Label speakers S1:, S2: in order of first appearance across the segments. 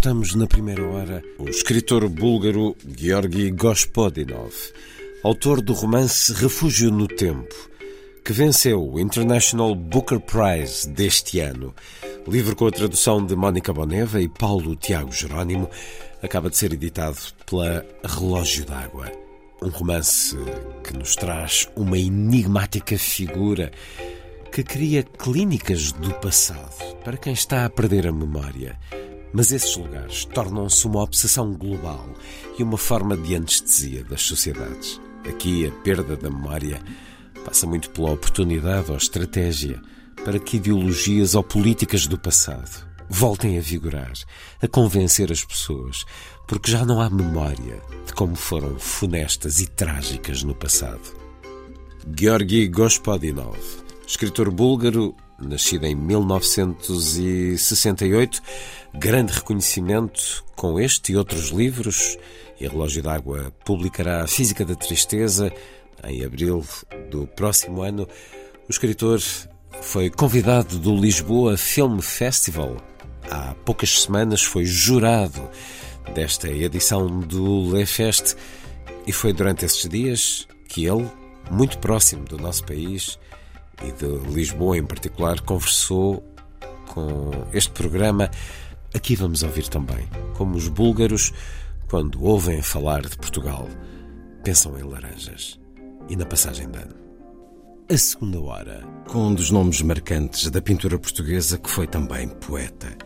S1: escutamos na primeira hora o escritor búlgaro Georgi Gospodinov, autor do romance Refúgio no Tempo, que venceu o International Booker Prize deste ano. Livro com a tradução de Mónica Boneva e Paulo Tiago Jerónimo, acaba de ser editado pela Relógio d'Água. Um romance que nos traz uma enigmática figura que cria clínicas do passado para quem está a perder a memória. Mas esses lugares tornam-se uma obsessão global e uma forma de anestesia das sociedades. Aqui a perda da memória passa muito pela oportunidade ou estratégia para que ideologias ou políticas do passado voltem a vigorar, a convencer as pessoas, porque já não há memória de como foram funestas e trágicas no passado. Georgi Gospodinov escritor búlgaro, nascido em 1968, grande reconhecimento com este e outros livros, e Relógio d'Água publicará a Física da Tristeza em abril do próximo ano. O escritor foi convidado do Lisboa Film Festival. Há poucas semanas foi jurado desta edição do Le Fest e foi durante esses dias que ele, muito próximo do nosso país, e de Lisboa em particular, conversou com este programa. Aqui vamos ouvir também como os búlgaros, quando ouvem falar de Portugal, pensam em laranjas e na passagem de ano. A segunda hora, com um dos nomes marcantes da pintura portuguesa que foi também poeta.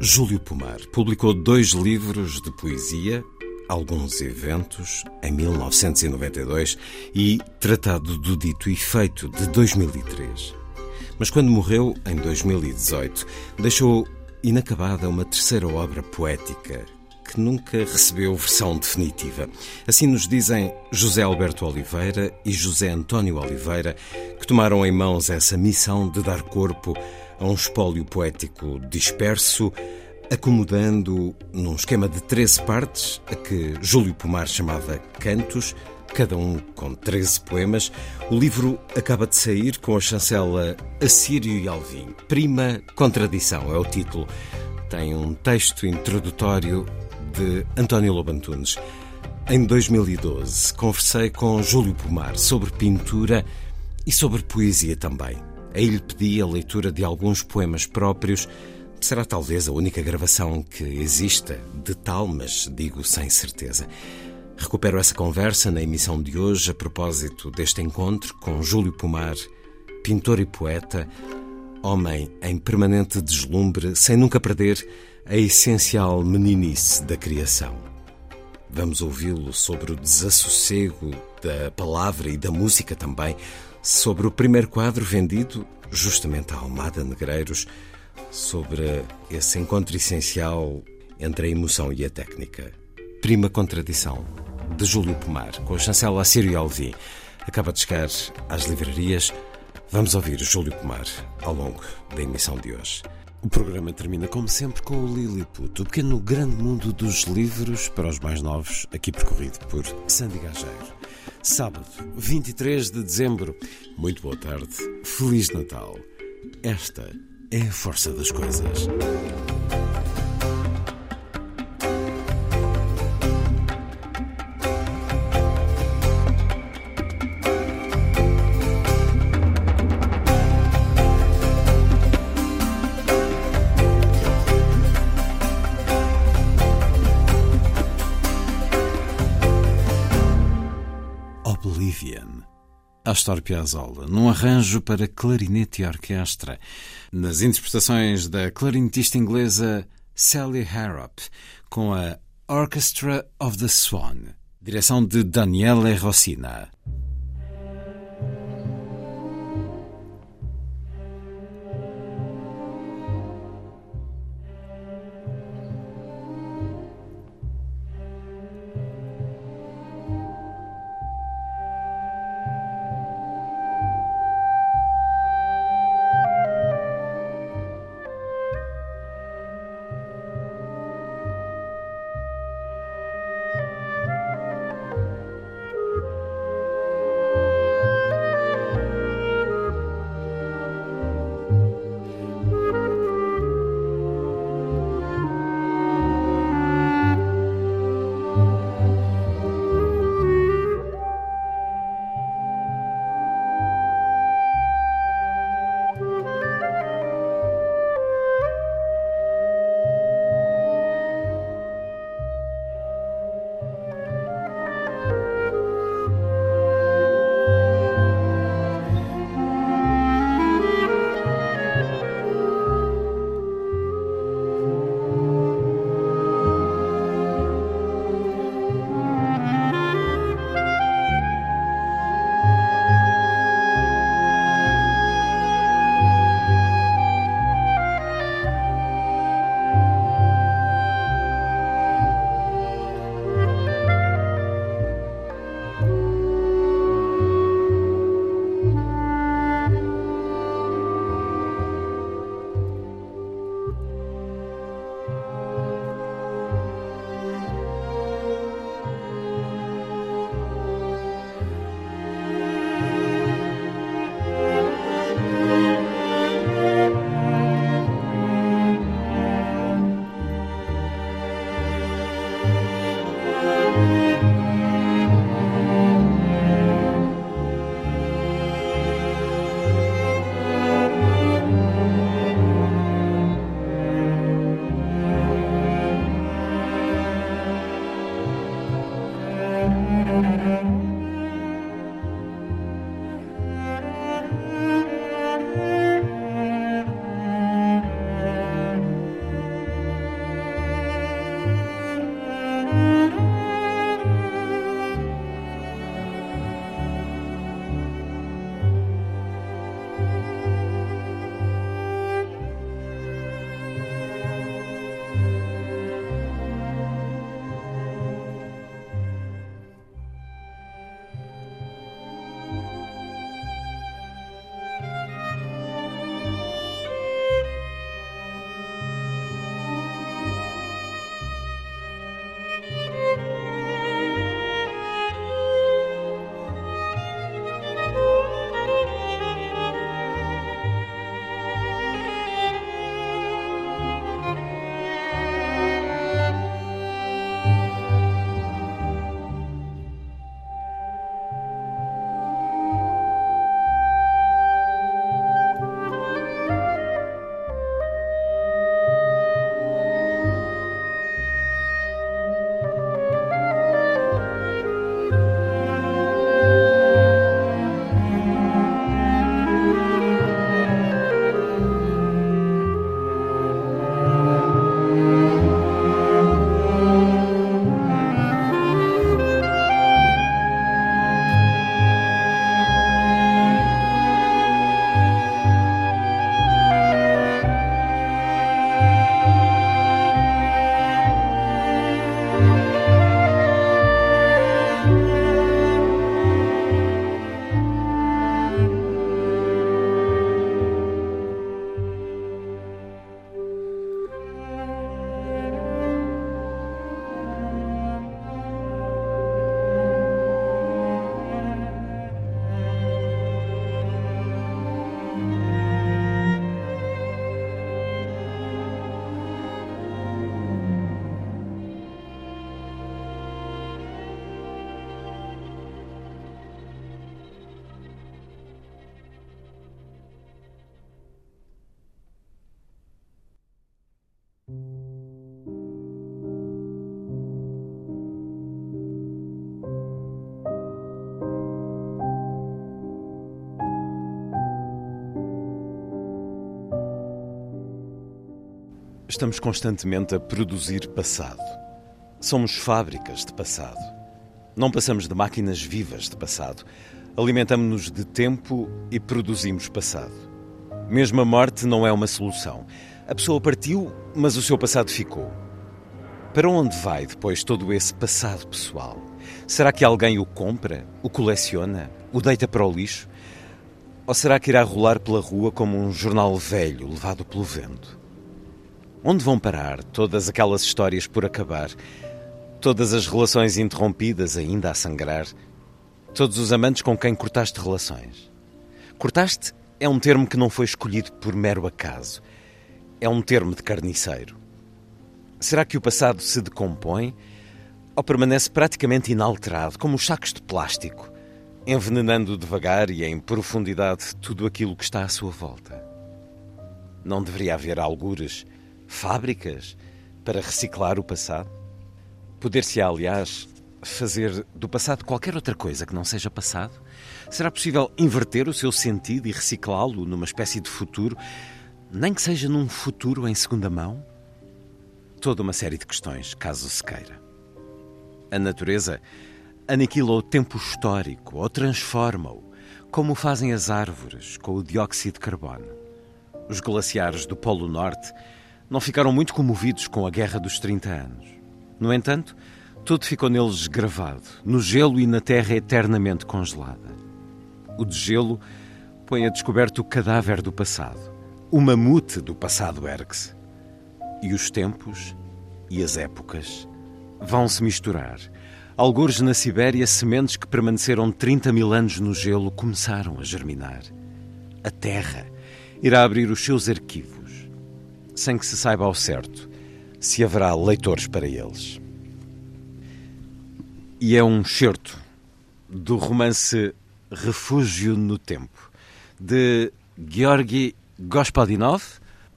S1: Júlio Pomar publicou dois livros de poesia, alguns eventos em 1992 e Tratado do Dito e Feito de 2003. Mas quando morreu, em 2018, deixou inacabada uma terceira obra poética que nunca recebeu versão definitiva. Assim nos dizem José Alberto Oliveira e José António Oliveira, que tomaram em mãos essa missão de dar corpo a um espólio poético disperso, acomodando num esquema de 13 partes, a que Júlio Pomar chamava Cantos, cada um com 13 poemas. O livro acaba de sair com a chancela Assírio e Alvim. Prima Contradição é o título. Tem um texto introdutório de António Lobantunes. Em 2012, conversei com Júlio Pomar sobre pintura e sobre poesia também. Aí lhe pedi a leitura de alguns poemas próprios Será talvez a única gravação que exista de tal, mas digo sem certeza. Recupero essa conversa na emissão de hoje a propósito deste encontro com Júlio Pomar, pintor e poeta, homem em permanente deslumbre, sem nunca perder a essencial meninice da criação. Vamos ouvi-lo sobre o desassossego da palavra e da música também, sobre o primeiro quadro vendido justamente à Almada Negreiros sobre esse encontro essencial entre a emoção e a técnica. Prima Contradição, de Júlio Pomar, com a chancela Assírio Alvi. Acaba de chegar às livrarias. Vamos ouvir Júlio Pomar ao longo da emissão de hoje. O programa termina, como sempre, com o Lilliput, o pequeno grande mundo dos livros para os mais novos, aqui percorrido por Sandy Gageiro. Sábado, 23 de dezembro. Muito boa tarde. Feliz Natal. Esta é a força das coisas. Oblivion. Astor Piazzolla, num arranjo para clarinete e orquestra, nas interpretações da clarinetista inglesa Sally Harrop, com a Orchestra of the Swan, direção de Daniele Rossina. Estamos constantemente a produzir passado. Somos fábricas de passado. Não passamos de máquinas vivas de passado. Alimentamos-nos de tempo e produzimos passado. Mesmo a morte não é uma solução. A pessoa partiu, mas o seu passado ficou. Para onde vai depois todo esse passado pessoal? Será que alguém o compra, o coleciona, o deita para o lixo? Ou será que irá rolar pela rua como um jornal velho levado pelo vento? Onde vão parar todas aquelas histórias por acabar? Todas as relações interrompidas ainda a sangrar? Todos os amantes com quem cortaste relações? Cortaste é um termo que não foi escolhido por mero acaso. É um termo de carniceiro. Será que o passado se decompõe ou permanece praticamente inalterado, como os sacos de plástico, envenenando devagar e em profundidade tudo aquilo que está à sua volta? Não deveria haver algures fábricas para reciclar o passado? Poder-se, aliás, fazer do passado qualquer outra coisa que não seja passado? Será possível inverter o seu sentido e reciclá-lo numa espécie de futuro, nem que seja num futuro em segunda mão? Toda uma série de questões, caso se queira. A natureza aniquila o tempo histórico ou transforma-o, como fazem as árvores com o dióxido de carbono. Os glaciares do Polo Norte não ficaram muito comovidos com a Guerra dos 30 anos. No entanto, tudo ficou neles gravado, no gelo e na terra eternamente congelada. O degelo põe a descoberto o cadáver do passado. O mamute do passado ergue-se. E os tempos e as épocas vão se misturar. Algures na Sibéria, sementes que permaneceram 30 mil anos no gelo começaram a germinar. A terra irá abrir os seus arquivos sem que se saiba ao certo se haverá leitores para eles. E é um certo do romance Refúgio no Tempo, de Georgi Gospodinov,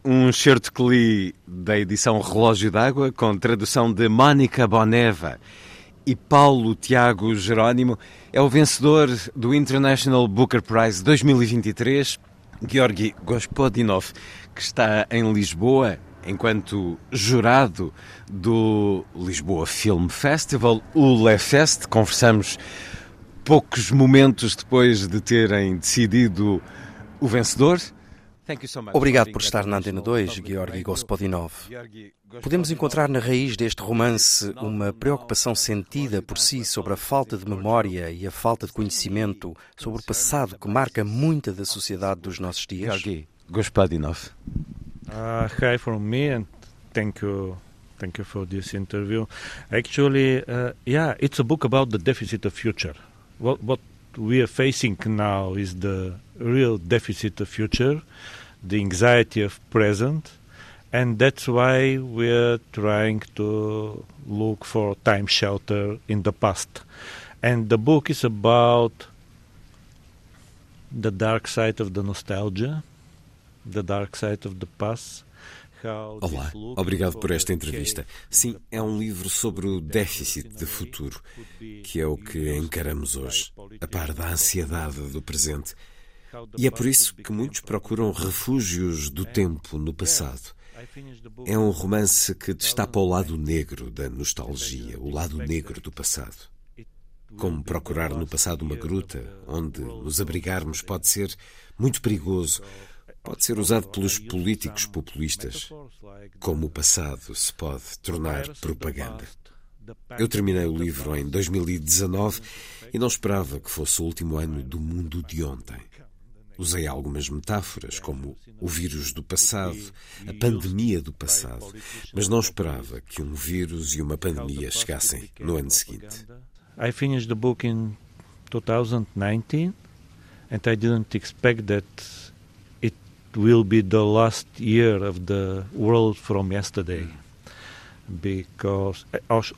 S1: um certo que li da edição Relógio d'Água, com tradução de Mónica Boneva e Paulo Tiago Jerónimo, é o vencedor do International Booker Prize 2023, Georgi Gospodinov que está em Lisboa enquanto jurado do Lisboa Film Festival, o LeFest. Conversamos poucos momentos depois de terem decidido o vencedor.
S2: Obrigado por estar na Antena 2, Georgi Gospodinov. Podemos encontrar na raiz deste romance uma preocupação sentida por si sobre a falta de memória e a falta de conhecimento sobre o passado que marca muita da sociedade dos nossos dias?
S1: Georgi Gospodinov.
S3: Uh, hi from me and thank you thank you for this interview. Actually, uh, yeah, it's a book about the deficit of future. What what we are facing now is the real deficit of future, the anxiety of present, and that's why we're trying to look for time shelter in the past. And the book is about the dark side of the nostalgia The Dark Side of the Past.
S1: Olá, obrigado por esta entrevista. Sim, é um livro sobre o déficit de futuro, que é o que encaramos hoje, a par da ansiedade do presente. E é por isso que muitos procuram refúgios do tempo no passado. É um romance que destapa o lado negro da nostalgia, o lado negro do passado. Como procurar no passado uma gruta onde nos abrigarmos pode ser muito perigoso pode ser usado pelos políticos populistas, como o passado se pode tornar propaganda. Eu terminei o livro em 2019 e não esperava que fosse o último ano do mundo de ontem. Usei algumas metáforas, como o vírus do passado, a pandemia do passado, mas não esperava que um vírus e uma pandemia chegassem no ano seguinte.
S3: I finished the book in 2019 and I didn't expect that will be the last year of the world from yesterday. Because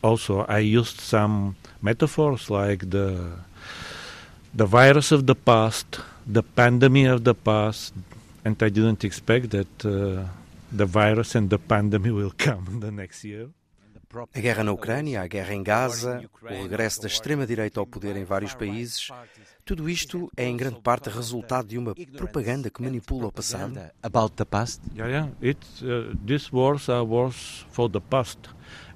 S3: also I used some metaphors like the the virus of the past, the pandemic of the past, and I didn't expect that uh, the virus and the pandemic will come the next year.
S2: A guerra na Ucrânia, a guerra em Gaza, o regresso da extrema-direita ao poder em vários países, tudo isto é em grande parte resultado de uma propaganda que manipula o passado.
S4: About the past?
S3: Yeah, yeah. It's, uh, these wars are wars for the past.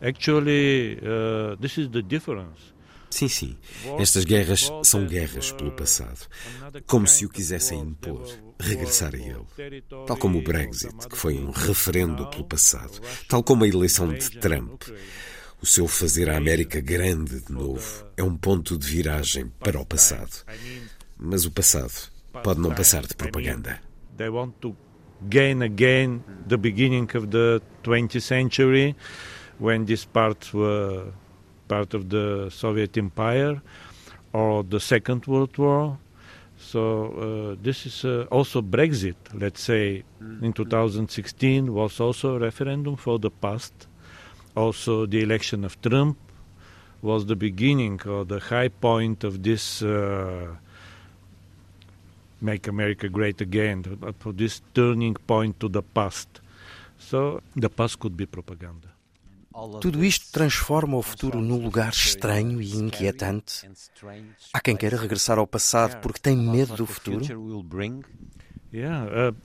S3: Actually, uh, this is the difference.
S1: Sim, sim. Estas guerras são guerras pelo passado. Como se o quisessem impor, regressar a ele. Tal como o Brexit, que foi um referendo pelo passado. Tal como a eleição de Trump. O seu fazer a América grande de novo é um ponto de viragem para o passado. Mas o passado pode não passar de propaganda.
S3: They want to gain again the beginning of the 20th century when these parts were part of the Soviet Empire or the Second World War. So uh, this is uh, also Brexit. Let's say in 2016 was also a referendum for the past. Also, the election of Trump was the beginning or the high point of this uh, "Make America Great Again," for this turning point to the past. So the past could be propaganda.
S2: Tudo isto transforma o futuro num lugar estranho e inquietante. Há quem queira regressar ao passado porque tem medo do futuro.
S3: Yeah, uh,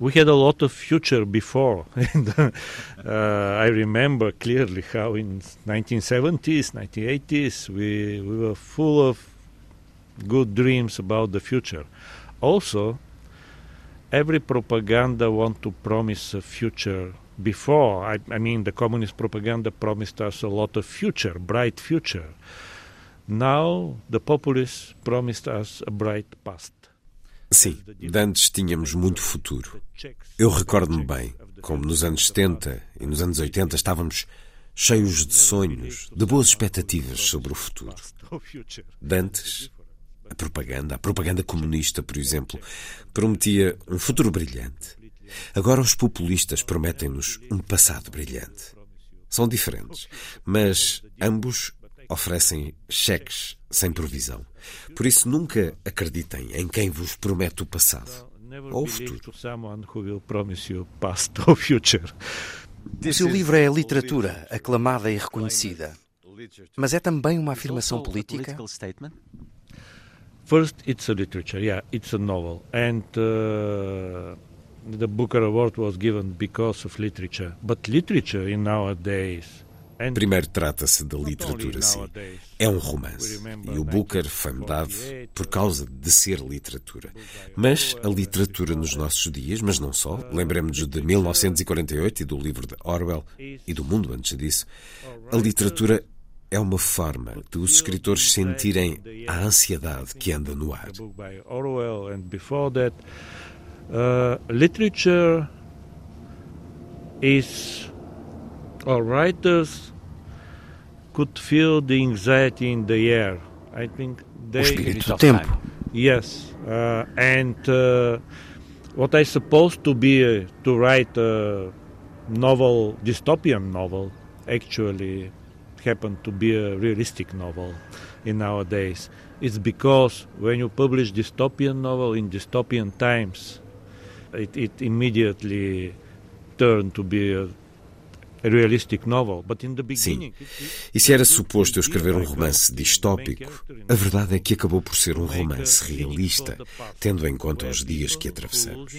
S3: we had a lot of future before. and, uh, I remember clearly how in 1970s, 1980s, we, we were full of good dreams about the future. Also, every propaganda want to promise a future before. I, I mean, the communist propaganda promised us a lot of future, bright future. Now, the populists promised us a bright past.
S1: Sim, antes tínhamos muito futuro. Eu recordo-me bem como nos anos 70 e nos anos 80 estávamos cheios de sonhos, de boas expectativas sobre o futuro. De antes, a propaganda, a propaganda comunista, por exemplo, prometia um futuro brilhante. Agora os populistas prometem-nos um passado brilhante. São diferentes, mas ambos oferecem cheques sem provisão. Por isso, nunca acreditem em quem vos promete o passado ou o futuro.
S2: O seu livro é literatura, aclamada e reconhecida. Mas é também uma afirmação política?
S3: First, it's a literature, yeah, it's a novel. And uh, the Booker Award was given because of literature. But literature in nowadays
S1: Primeiro trata-se da literatura, sim. É um romance. E o Booker foi-me dado por causa de ser literatura. Mas a literatura nos nossos dias, mas não só, lembremos-nos de 1948 e do livro de Orwell e do mundo antes disso, a literatura é uma forma de os escritores sentirem a ansiedade que anda no ar.
S3: Uh, literature is or writers could feel the anxiety in the air. I think they.
S2: O espírito do tempo.
S3: Yes, uh, and uh, what I supposed to be uh, to write a novel, dystopian novel, actually happened to be a realistic novel in nowadays. It's because when you publish dystopian novel in dystopian times, it, it immediately turned to be a
S1: Sim. E se era suposto eu escrever um romance distópico, a verdade é que acabou por ser um romance realista, tendo em conta os dias que atravessamos.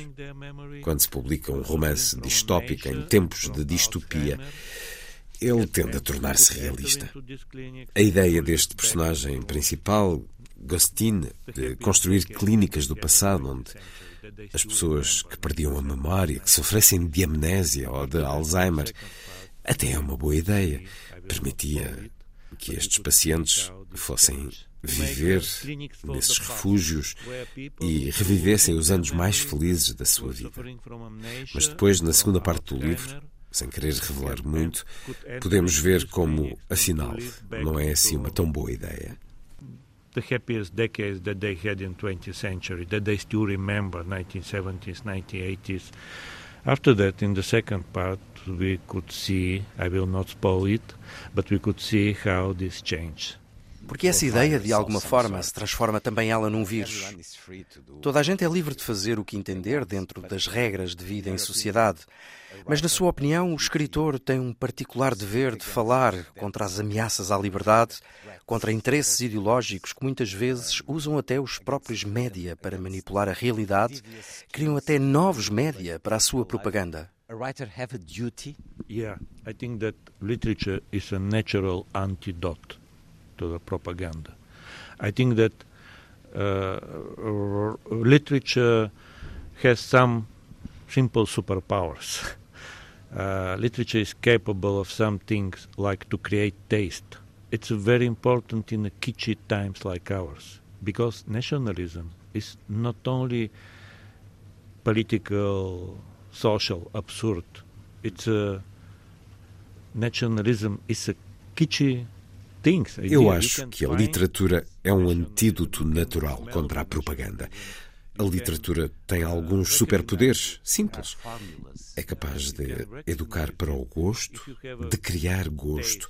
S1: Quando se publica um romance distópico em tempos de distopia, ele tende a tornar-se realista. A ideia deste personagem principal, Gostin, de construir clínicas do passado onde as pessoas que perdiam a memória, que sofressem de amnésia ou de Alzheimer, até é uma boa ideia. Permitia que estes pacientes fossem viver nesses refúgios e revivessem os anos mais felizes da sua vida. Mas depois, na segunda parte do livro, sem querer revelar muito, podemos ver como, afinal, não é assim uma tão boa ideia.
S3: The happiest decades that they had in 20th century, that they still remember 1970s, 1980s. After that, in the second part, we could see, I will not spoil it, but we could see how this changed.
S2: Porque essa ideia, de alguma forma, se transforma também ela num vírus. Toda a gente é livre de fazer o que entender dentro das regras de vida em sociedade. Mas, na sua opinião, o escritor tem um particular dever de falar contra as ameaças à liberdade, contra interesses ideológicos que muitas vezes usam até os próprios média para manipular a realidade, criam até novos média para a sua propaganda.
S4: a writer have a duty?
S3: Yeah, I think that literature is a natural antidote to the propaganda. I think that uh, literature has some simple superpowers. Uh, literature is capable of some things like to create taste. It's very important in kitschy times like ours because nationalism is not only political social absurd. It's a nationalism is a kitschy thing.
S1: Eu acho que a literatura é um antídoto natural contra a propaganda. A literatura tem alguns superpoderes simples. É capaz de educar para o gosto, de criar gosto.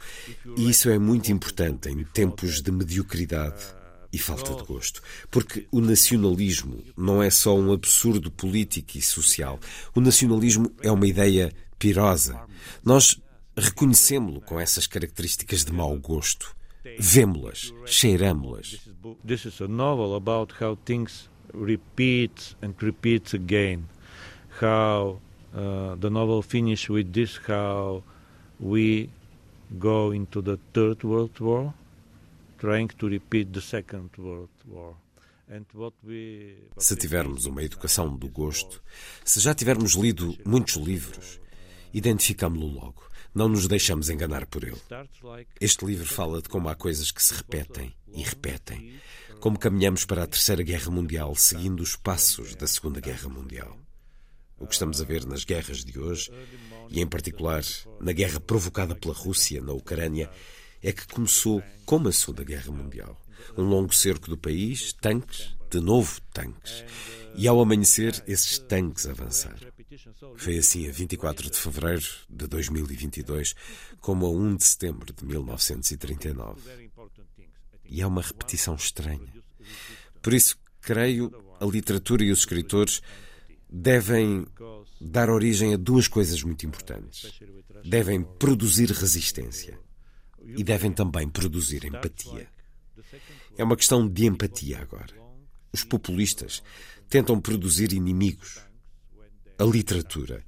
S1: E isso é muito importante em tempos de mediocridade e falta de gosto. Porque o nacionalismo não é só um absurdo político e social. O nacionalismo é uma ideia pirosa. Nós reconhecemos-lo com essas características de mau gosto. Vemo-las, cheiramo-las.
S3: This is a novel about how things repeat and repeats again. How uh, the novel finishes with this: how we go into the Third World War, trying to repeat the Second World War.
S1: Se tivermos uma educação do gosto, se já tivermos lido muitos livros, identificamos-lo logo. Não nos deixamos enganar por ele. Este livro fala de como há coisas que se repetem e repetem, como caminhamos para a Terceira Guerra Mundial seguindo os passos da Segunda Guerra Mundial. O que estamos a ver nas guerras de hoje, e em particular na guerra provocada pela Rússia na Ucrânia, é que começou como a Segunda Guerra Mundial. Um longo cerco do país, tanques, de novo tanques. E ao amanhecer, esses tanques avançaram. Foi assim a 24 de fevereiro de 2022, como a 1 de setembro de 1939. E é uma repetição estranha. Por isso, creio, a literatura e os escritores devem dar origem a duas coisas muito importantes. Devem produzir resistência e devem também produzir empatia. É uma questão de empatia agora. Os populistas tentam produzir inimigos. A literatura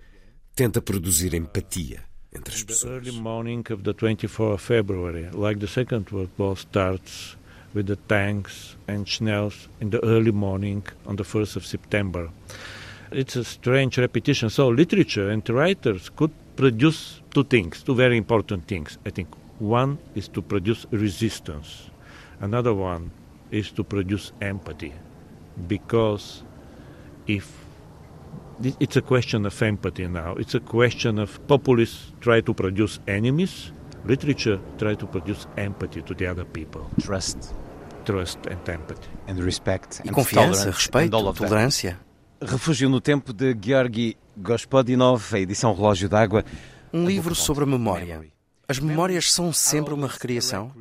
S1: tenta produzir empatia entre as pessoas.
S3: The early morning of the 24th of February, like the Second World War starts with the tanks and shells in the early morning on the 1st of September. It's a strange repetition. So literature and writers could produce two things, two very important things, I think. One is to produce resistance. Another one is to produce empathy. Because if it's a question of empathy now, it's a question of populists try to produce enemies, literature try to produce empathy to the other people.
S4: Trust.
S3: Trust and empathy.
S4: And respect.
S2: E confiança, respeito, tolerância.
S4: Refúgio no Tempo de Georgi Gospodinov, a edição Relógio d'Água.
S2: Um livro sobre a memória. As memórias são sempre uma recriação?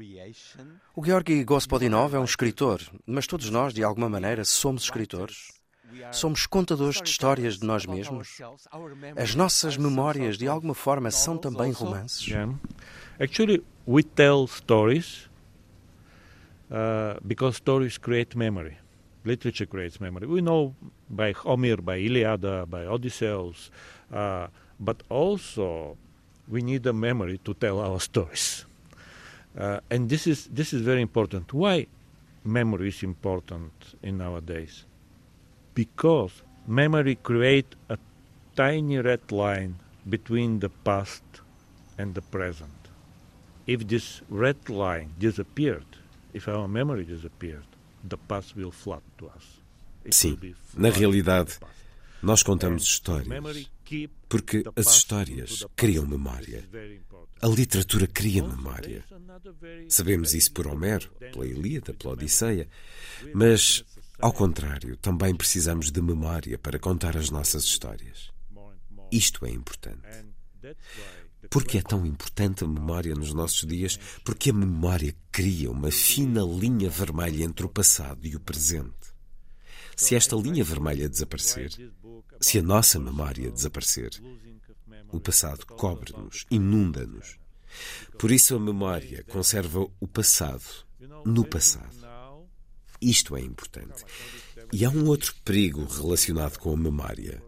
S2: O Georgi Gospodinov é um escritor, mas todos nós, de alguma maneira, somos escritores. Somos contadores de histórias de nós mesmos. As nossas memórias, de alguma forma, são também romances.
S3: Yeah. Actually, we tell stories uh, because stories create memory. Literature creates memory. We know by Homer, by Iliada, by Odysseus, uh, but also we need a memory to tell our stories. Uh, and this is this is very important. Why memory is important in nowadays? Because memory create a tiny red line between the past and the present. If this red line disappeared, if our memory disappeared, the past will flood to us. It
S1: Sim, na realidade, nós contamos histórias porque as histórias criam memória. A literatura cria memória. Sabemos isso por Homero, pela Ilíada, pela. Odisseia. Mas, ao contrário, também precisamos de memória para contar as nossas histórias. Isto é importante. Porque é tão importante a memória nos nossos dias? Porque a memória cria uma fina linha vermelha entre o passado e o presente. Se esta linha vermelha desaparecer, se a nossa memória desaparecer, o passado cobre-nos, inunda-nos. Por isso a memória conserva o passado no passado. Isto é importante. E há um outro perigo relacionado com a memória.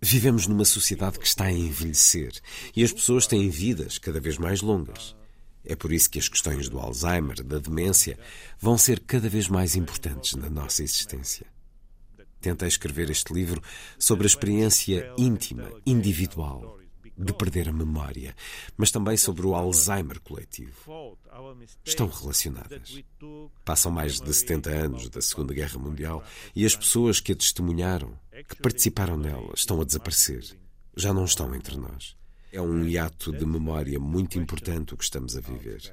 S1: Vivemos numa sociedade que está a envelhecer e as pessoas têm vidas cada vez mais longas. É por isso que as questões do Alzheimer, da demência, vão ser cada vez mais importantes na nossa existência. Tentei escrever este livro sobre a experiência íntima, individual, de perder a memória, mas também sobre o Alzheimer coletivo. Estão relacionadas. Passam mais de 70 anos da Segunda Guerra Mundial e as pessoas que a testemunharam, que participaram nela, estão a desaparecer. Já não estão entre nós. É um hiato de memória muito importante o que estamos a viver.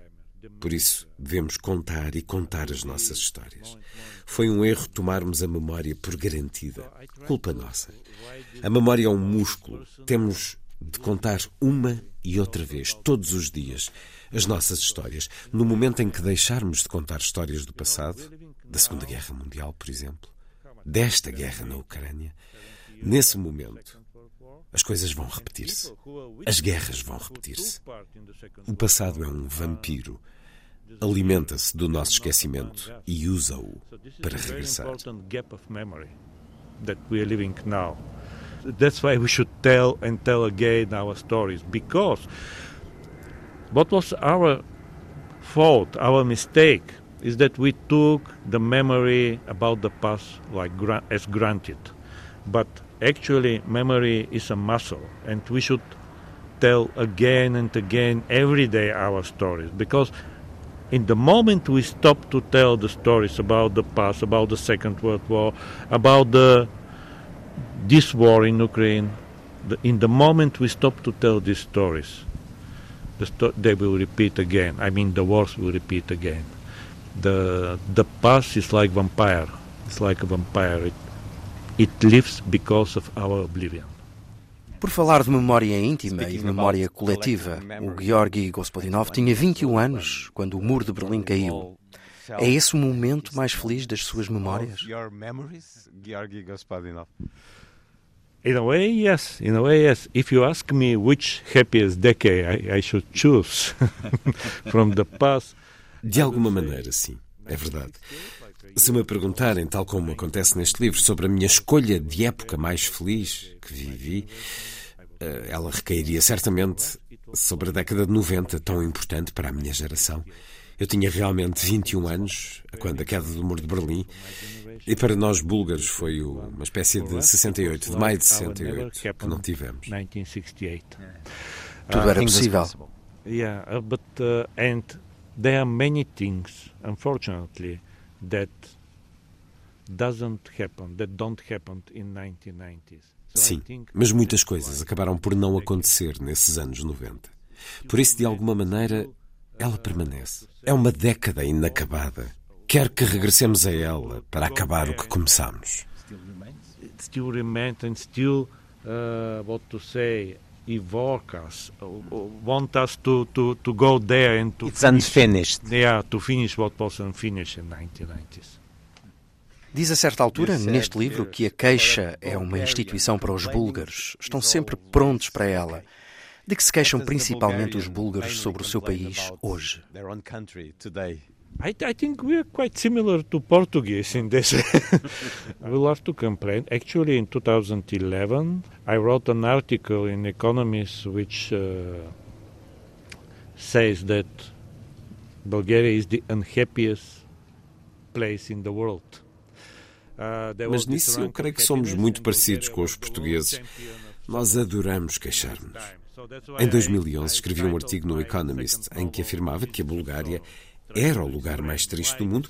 S1: Por isso, devemos contar e contar as nossas histórias. Foi um erro tomarmos a memória por garantida. Culpa nossa. A memória é um músculo. Temos de contar uma e outra vez, todos os dias, as nossas histórias. No momento em que deixarmos de contar histórias do passado, da Segunda Guerra Mundial, por exemplo, desta guerra na Ucrânia, nesse momento, as coisas vão repetir-se. As guerras vão repetir-se. O passado é um vampiro. Alimenta-se do nosso esquecimento e usa-o para regressar.
S3: That's why we should tell and tell again our stories because what was our fault, our mistake, is that we took the memory about the past like as granted. But actually, memory is a muscle, and we should tell again and again every day our stories because in the moment we stop to tell the stories about the past, about the Second World War, about the this war in Ukraine, the, in the moment we stop to tell these stories, the sto- they will repeat again. I mean, the wars will repeat again. The the past is like vampire. It's like a vampire. It, it lives because of our oblivion.
S2: Por falar de memória íntima e de memória coletiva, o Georgi Gospodinov tinha 21 anos quando o muro de Berlim caiu. É esse o momento mais feliz das suas memórias?
S3: In a way, yes. In a way, yes. If you ask me which happiest decade I, I should choose from the past.
S1: De alguma maneira, sim. É verdade. Se me perguntarem, tal como acontece neste livro, sobre a minha escolha de época mais feliz que vivi, eh, ela recairia certamente sobre a década de 90, tão importante para a minha geração. Eu tinha realmente 21 anos, quando a queda do muro de Berlim, e para nós búlgaros foi uma espécie de 68, de maio de 68, que não tivemos.
S3: 1968.
S2: Tudo era possível.
S3: Yeah, but uh, and there are many things, unfortunately, that doesn't happen, that don't happen in 1990s.
S1: Sim, mas muitas coisas acabaram por não acontecer nesses anos 90. Por isso, de alguma maneira, ela permanece. É uma década inacabada. Quer que regressemos a ela para acabar o que começamos.
S3: Still remains and still, uh, what to say, evoke us, uh, want us to, to, to go there and to
S4: It's unfinished.
S3: Yeah, to finish what was unfinished in 1990s.
S2: Diz a certa altura, neste livro, que a queixa é uma instituição para os búlgaros. Estão sempre prontos para ela. De que se queixam principalmente os búlgaros sobre o seu país hoje?
S3: I, I think we are quite similar to Portuguese in this. we love to complain. Actually, in 2011, I wrote an article in Economist which uh, says that Bulgaria is the unhappiest place in the world.
S1: Uh, Mas nisso eu creio que somos muito parecidos com os portugueses. Nós adoramos queixar-nos. Em 2011 escrevi um artigo no Economist em que afirmava que a Bulgária era o lugar mais triste do mundo,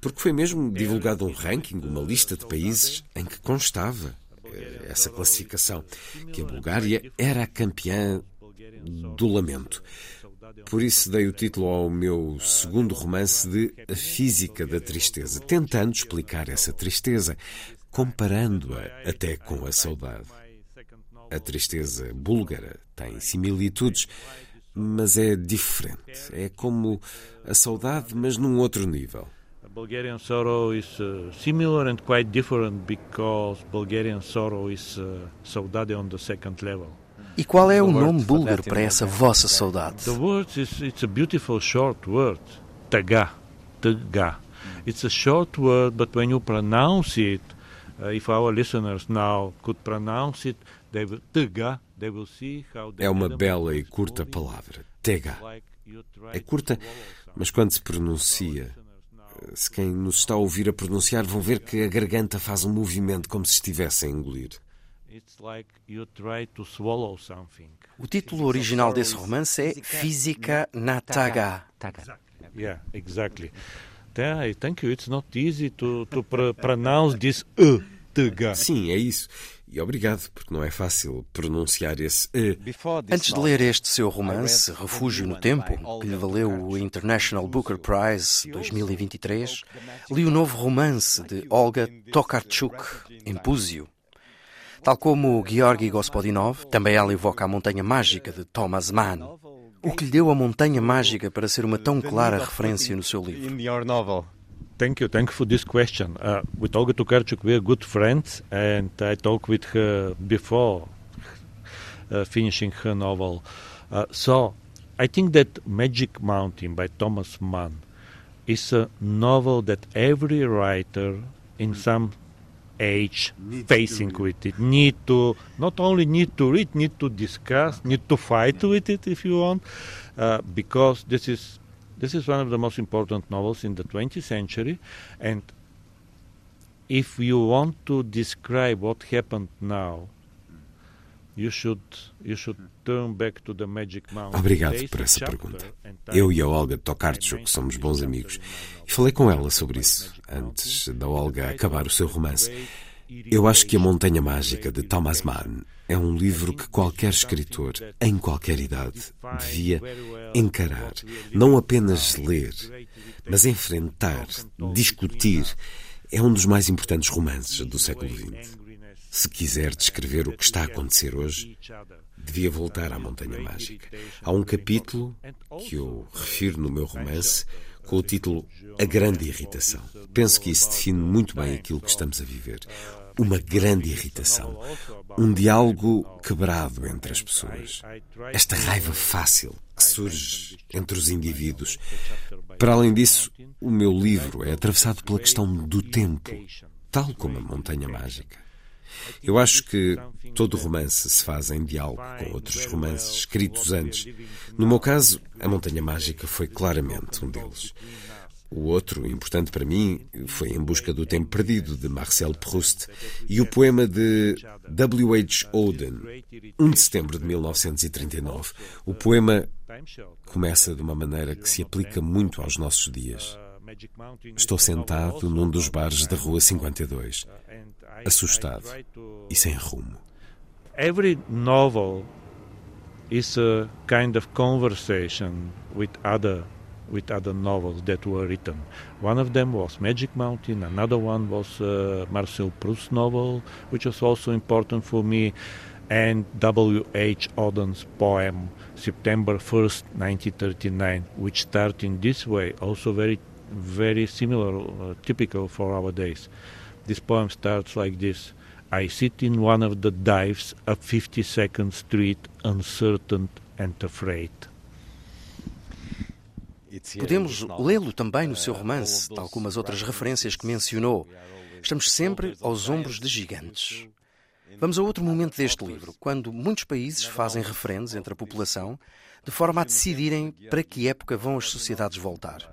S1: porque foi mesmo divulgado um ranking, uma lista de países em que constava eh, essa classificação, que a Bulgária era a campeã do lamento. Por isso dei o título ao meu segundo romance de A Física da Tristeza, tentando explicar essa tristeza, comparando-a até com a saudade. A tristeza búlgara tem similitudes, mas é diferente. É como a saudade, mas num outro nível.
S3: Bulgarian sorrow is uh, similar and quite different because Bulgarian sorrow is uh, saudade on the second level.
S2: E qual é o nome búlgaro para essa vossa saudade?
S3: The word is it's a beautiful short word, taga, taga. It's a short word, but when you pronounce it, uh, if our listeners now could pronounce it, they will taga. They will see how
S1: é uma bela e curta palavra, tega. É curta, mas quando se pronuncia se quem nos está a ouvir a pronunciar, vão ver que a garganta faz um movimento como se estivesse a engolir.
S2: O título original desse romance é Física na Taga.
S3: Yeah, exactly. Thank you. It's not easy to, to pronounce this uh, taga.
S1: Sim, é isso. E obrigado, porque não é fácil pronunciar esse E.
S2: Antes de ler este seu romance, Refúgio no Tempo, que lhe valeu o International Booker Prize 2023, li o novo romance de Olga Tokarczuk, Empúzio. Tal como Georgi Gospodinov, também ela evoca a Montanha Mágica de Thomas Mann. O que lhe deu a Montanha Mágica para ser uma tão clara referência no seu livro?
S3: Thank you. Thank you for this question. Uh, with Olga Tokarczuk, we are good friends, and I talked with her before uh, finishing her novel. Uh, so I think that Magic Mountain by Thomas Mann is a novel that every writer in some age facing with it need to not only need to read, need to discuss, need to fight with it if you want, uh, because this is this is one of the most important novels in the 20th century, and if you want to describe what happened now, you should you should turn back to the Magic Mountain.
S1: Obrigado por essa pergunta. Eu e a Olga Tokarczuk somos bons amigos e falei com ela sobre isso antes da Olga acabar o seu romance. Eu acho que A Montanha Mágica de Thomas Mann é um livro que qualquer escritor, em qualquer idade, devia encarar. Não apenas ler, mas enfrentar, discutir. É um dos mais importantes romances do século XX. Se quiser descrever o que está a acontecer hoje, devia voltar à Montanha Mágica. Há um capítulo que eu refiro no meu romance com o título A Grande Irritação. Penso que isso define muito bem aquilo que estamos a viver uma grande irritação, um diálogo quebrado entre as pessoas. Esta raiva fácil que surge entre os indivíduos. Para além disso, o meu livro é atravessado pela questão do tempo, tal como a Montanha Mágica. Eu acho que todo romance se faz em diálogo com outros romances escritos antes. No meu caso, A Montanha Mágica foi claramente um deles. O outro, importante para mim, foi Em Busca do Tempo Perdido, de Marcel Proust, e o poema de W. H. Auden, 1 de setembro de 1939. O poema começa de uma maneira que se aplica muito aos nossos dias. Estou sentado num dos bares da Rua 52, assustado e sem rumo.
S3: Every novel is a kind of conversation with other with other novels that were written. One of them was Magic Mountain, another one was uh, Marcel Proust's novel, which was also important for me, and W.H. Auden's poem September 1st, 1939, which starts in this way, also very, very similar, uh, typical for our days. This poem starts like this. I sit in one of the dives of 52nd Street, uncertain and afraid.
S2: Podemos lê-lo também no seu romance, tal como as outras referências que mencionou. Estamos sempre aos ombros de gigantes. Vamos a outro momento deste livro, quando muitos países fazem referendos entre a população, de forma a decidirem para que época vão as sociedades voltar.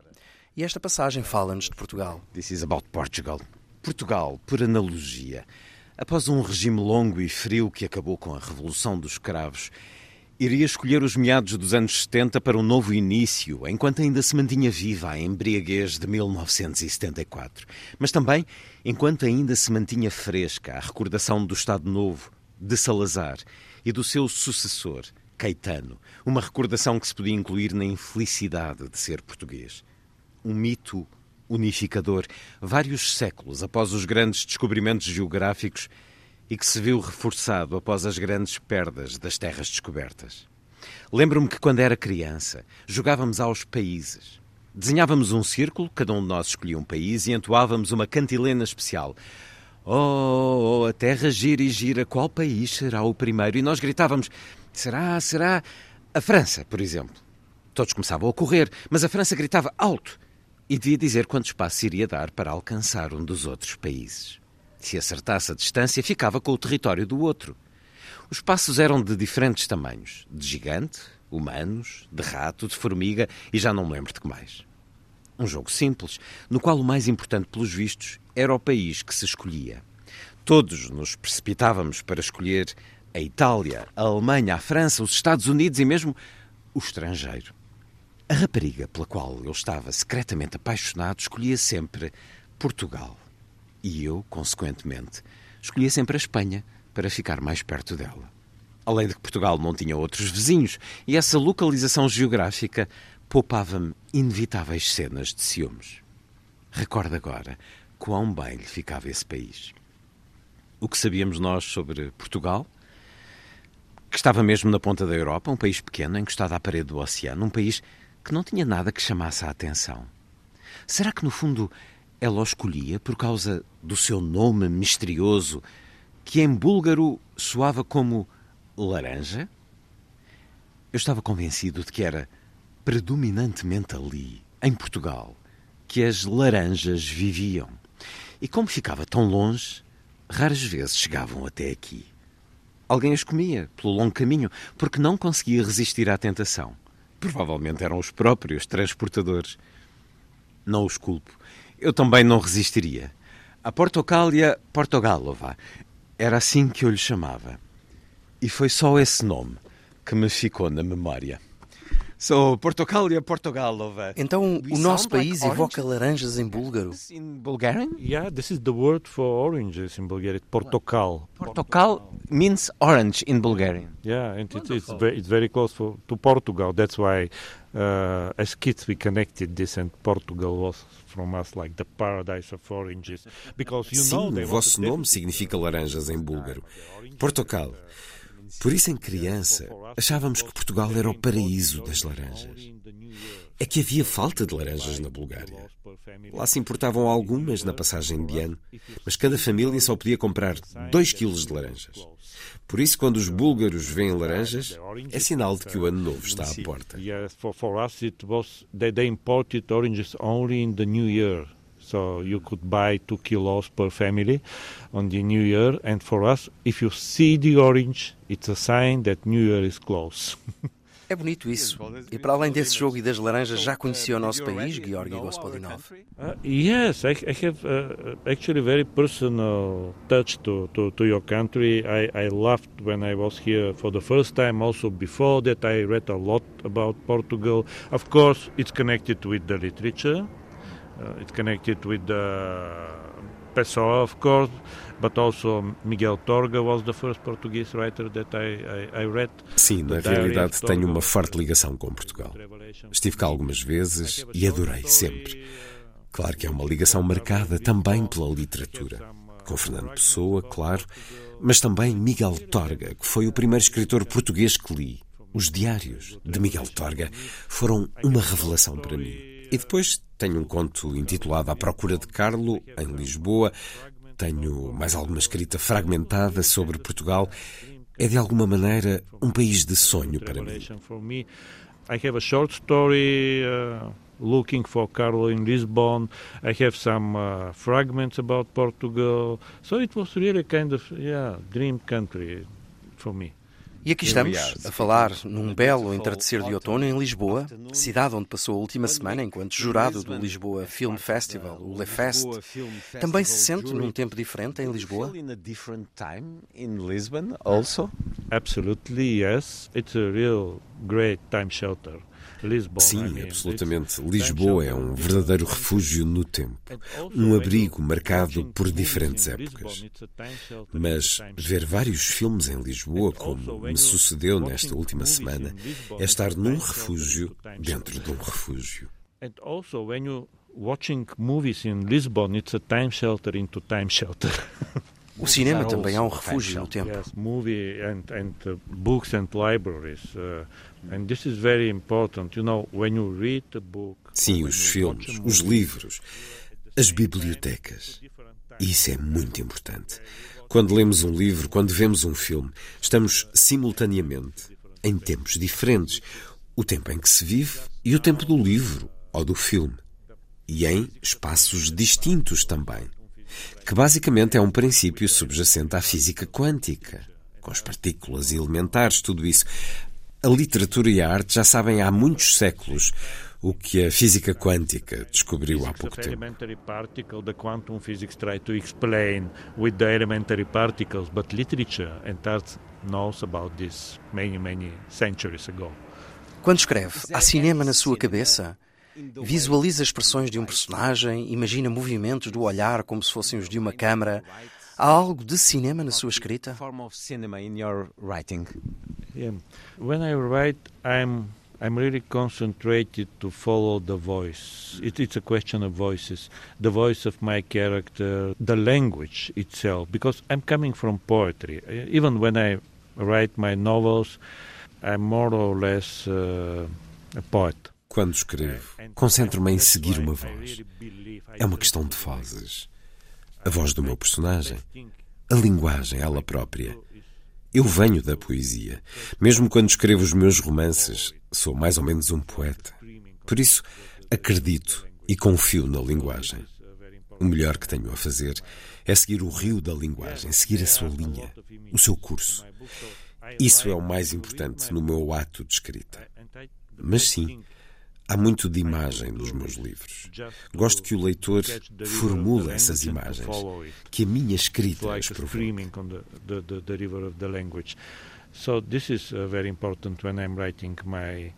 S2: E esta passagem fala-nos de Portugal.
S4: This is about Portugal. Portugal, por analogia, após um regime longo e frio que acabou com a Revolução dos Cravos, iria escolher os meados dos anos 70 para um novo início, enquanto ainda se mantinha viva a embriaguez de 1974. Mas também enquanto ainda se mantinha fresca a recordação do Estado Novo, de Salazar e do seu sucessor, Caetano. Uma recordação que se podia incluir na infelicidade de ser português. Um mito unificador, vários séculos após os grandes descobrimentos geográficos
S1: e que se viu reforçado após as grandes perdas das terras descobertas. Lembro-me que quando era criança jogávamos aos países. Desenhávamos um círculo, cada um de nós escolhia um país e entoávamos uma cantilena especial. Oh, oh, a terra gira e gira, qual país será o primeiro? E nós gritávamos: será, será a França, por exemplo. Todos começavam a correr, mas a França gritava alto e devia dizer quanto espaço iria dar para alcançar um dos outros países. Se acertasse a distância, ficava com o território do outro. Os passos eram de diferentes tamanhos: de gigante, humanos, de rato, de formiga e já não me lembro de que mais. Um jogo simples, no qual o mais importante, pelos vistos, era o país que se escolhia. Todos nos precipitávamos para escolher a Itália, a Alemanha, a França, os Estados Unidos e mesmo o estrangeiro. A rapariga pela qual eu estava secretamente apaixonado escolhia sempre Portugal. E eu, consequentemente, escolhia sempre a Espanha para ficar mais perto dela. Além de que Portugal não tinha outros vizinhos e essa localização geográfica poupava-me inevitáveis cenas de ciúmes. Recordo agora quão bem lhe ficava esse país. O que sabíamos nós sobre Portugal? Que estava mesmo na ponta da Europa, um país pequeno, encostado à parede do oceano, um país que não tinha nada que chamasse a atenção. Será que, no fundo, ela o escolhia por causa do seu nome misterioso, que em búlgaro soava como laranja? Eu estava convencido de que era predominantemente ali, em Portugal, que as laranjas viviam. E como ficava tão longe, raras vezes chegavam até aqui. Alguém as comia pelo longo caminho porque não conseguia resistir à tentação. Provavelmente eram os próprios transportadores. Não os culpo. Eu também não resistiria. A Portocália Portogalova. Era assim que eu lhe chamava. E foi só esse nome que me ficou na memória. Sou Portocália Portogalova.
S2: Então o nosso país evoca laranjas em búlgaro?
S1: In Bulgarian?
S5: Yeah, this is the word for oranges in Bulgarian. Portokal.
S1: Portocal means orange in Bulgarian.
S5: Yeah, and it, it's, very, it's very close for, to Portugal. That's why, uh, as kids, we connected this, and Portugal was from us like the paradise of oranges. Because you know
S3: Sim,
S5: they
S3: o vosso nome significa laranjas em búlgaro. Portocal. Por isso, em criança, achávamos que Portugal era o paraíso das laranjas. É que havia falta de laranjas na Bulgária. Lá se importavam algumas na passagem de ano, mas cada família só podia comprar 2 quilos de laranjas. Por isso, quando os búlgaros veem laranjas, é sinal de que o ano novo está à porta.
S5: Yes, for, for us it was they, they imported oranges only in the new year. So you could buy two kilos per family on the new year. And for us, if you see the orange, it's a sign that new year is close.
S2: É bonito isso. E para além desse jogo e das laranjas, já conhecia o nosso país, Georgi Gospodinov?
S5: Uh, yes, I, I have uh, actually very personal touch to, to, to your country. I, I loved when I was here for the first time. Also before that, I read a lot about Portugal. Of course, it's connected with the literature. Uh, it's connected with Pessoa, of course, but also Miguel Torga was the first Portuguese writer that I, I, I read.
S3: Sim, na realidade tenho uma forte ligação com Portugal. Estive cá algumas vezes e adorei sempre. Claro que é uma ligação marcada também pela literatura. Com Fernando Pessoa, claro, mas também Miguel Torga, que foi o primeiro escritor português que li. Os diários de Miguel Torga foram uma revelação para mim. E depois tenho um conto intitulado À Procura de Carlo, em Lisboa. Tenho mais alguma escrita fragmentada sobre Portugal. É de alguma maneira um país de sonho para mim.
S5: I have a short story uh, looking for Carlo in Lisbon. I have some uh, fragments about Portugal. So it was really kind of yeah dream country for me.
S2: E aqui estamos a falar num belo entardecer de outono em Lisboa, cidade onde passou a última semana enquanto jurado do Lisboa Film Festival, o Le Fest. Também se sente num tempo diferente em Lisboa?
S5: Absolutely, yes. It's a real great time shelter. Lisbon,
S3: Sim, absolutamente. Lisboa é um verdadeiro refúgio no tempo. Um abrigo marcado por diferentes épocas. Mas ver vários filmes em Lisboa, como me sucedeu nesta última semana, é estar num refúgio dentro de um refúgio.
S5: And also when you watching movies in Lisbon, it's a time shelter into time shelter.
S2: O cinema também é um refúgio no tempo.
S3: Yes, movie and, and uh, books and libraries. Uh, and this is very important. You know, when you read a book.
S1: Sim, os filmes, os livros, as bibliotecas. Isso é muito importante. Quando lemos um livro, quando vemos um filme, estamos simultaneamente em tempos diferentes. O tempo em que se vive e o tempo do livro ou do filme. E em espaços distintos também. Que basicamente é um princípio subjacente à física quântica, com as partículas elementares, tudo isso. A literatura e a arte já sabem há muitos séculos o que a física quântica descobriu há pouco tempo.
S2: Quando escreve, há cinema na sua cabeça? Visualiza expressões de um personagem, imagina movimentos do olhar como se fossem os de uma câmara. Há algo de cinema na sua escrita?
S3: Yeah. When I write, I'm I'm really concentrated to follow the voice. It, it's a question of voices, the voice of my character, the language itself, because I'm coming from poetry. Even when I write my novels, I'm more or less uh, a poet.
S1: Quando escrevo, concentro-me em seguir uma voz. É uma questão de vozes. A voz do meu personagem, a linguagem ela própria. Eu venho da poesia. Mesmo quando escrevo os meus romances, sou mais ou menos um poeta. Por isso, acredito e confio na linguagem. O melhor que tenho a fazer é seguir o rio da linguagem, seguir a sua linha, o seu curso. Isso é o mais importante no meu ato de escrita. Mas sim, Há muito de imagem nos meus livros. Gosto que o leitor formule essas imagens, que a minha escrita as provoque.
S3: So this is uh, very important when I'm writing my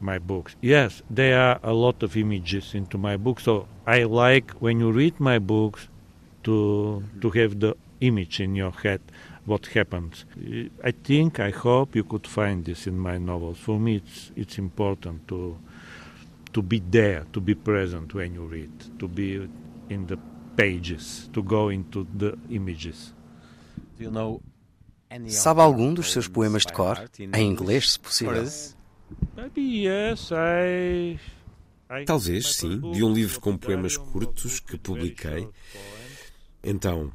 S3: my books. Yes, there are a lot of images into my books. So I like when you read my books to to have the image in your head what happens. I think I hope you could find this in my novels. For me it's it's important to to be there, to be present when you read, to be in the pages, to go into the images.
S2: Do you know Sabe algum dos seus poemas de cor? Em inglês, se possível?
S1: Talvez, sim, de um livro com poemas curtos que publiquei. Então,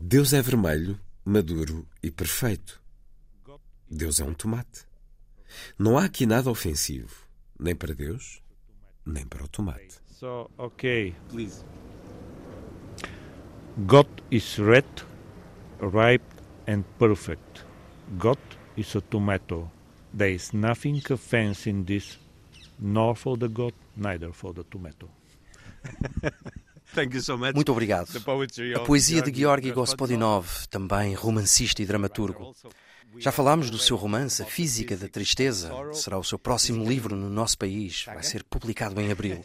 S1: Deus é vermelho, maduro e perfeito. Deus é um tomate. Não há aqui nada ofensivo, nem para Deus, nem para o tomate.
S3: So, okay. Please. God is red, ripe and perfect. God is a tomato. There is nothing offense in this, nor for the God, neither for the tomato.
S2: Muito obrigado. A poesia de Georgi Gospodinov, também romancista e dramaturgo. Já falámos do seu romance, A Física da Tristeza. Será o seu próximo livro no nosso país. Vai ser publicado em abril.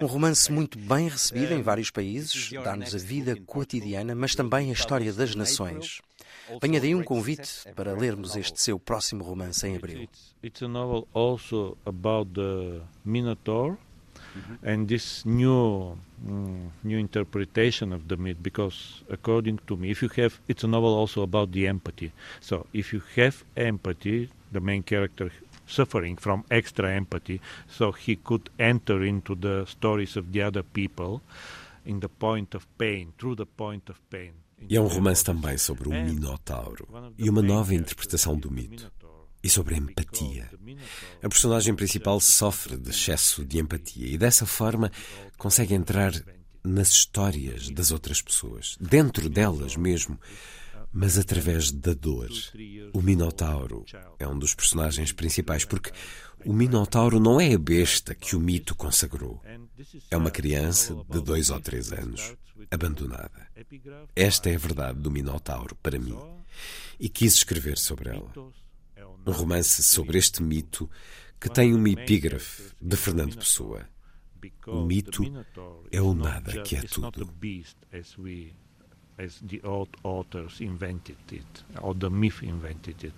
S2: Um romance muito bem recebido em vários países, dá-nos a vida cotidiana, mas também a história das nações. Venha daí um convite para lermos este seu próximo romance em abril.
S3: It's a novel also about the Minotaur and this new mm, new interpretation of the myth because according to me if you have it's a novel also about the empathy. So if you have empathy the main character suffering from extra empathy so he could enter into the stories of the other people in the point of pain through the point of pain.
S1: E é um romance também sobre o Minotauro e uma nova interpretação do mito e sobre a empatia. A personagem principal sofre de excesso de empatia e dessa forma consegue entrar nas histórias das outras pessoas, dentro delas mesmo, mas através da dor. O Minotauro é um dos personagens principais porque o Minotauro não é a besta que o mito consagrou. É uma criança de dois ou três anos, abandonada. Esta é a verdade do Minotauro para mim e quis escrever sobre ela um romance sobre este mito que tem uma epígrafe de Fernando Pessoa. O mito é o nada que é tudo.
S3: As the old authors invented it, or the myth invented it.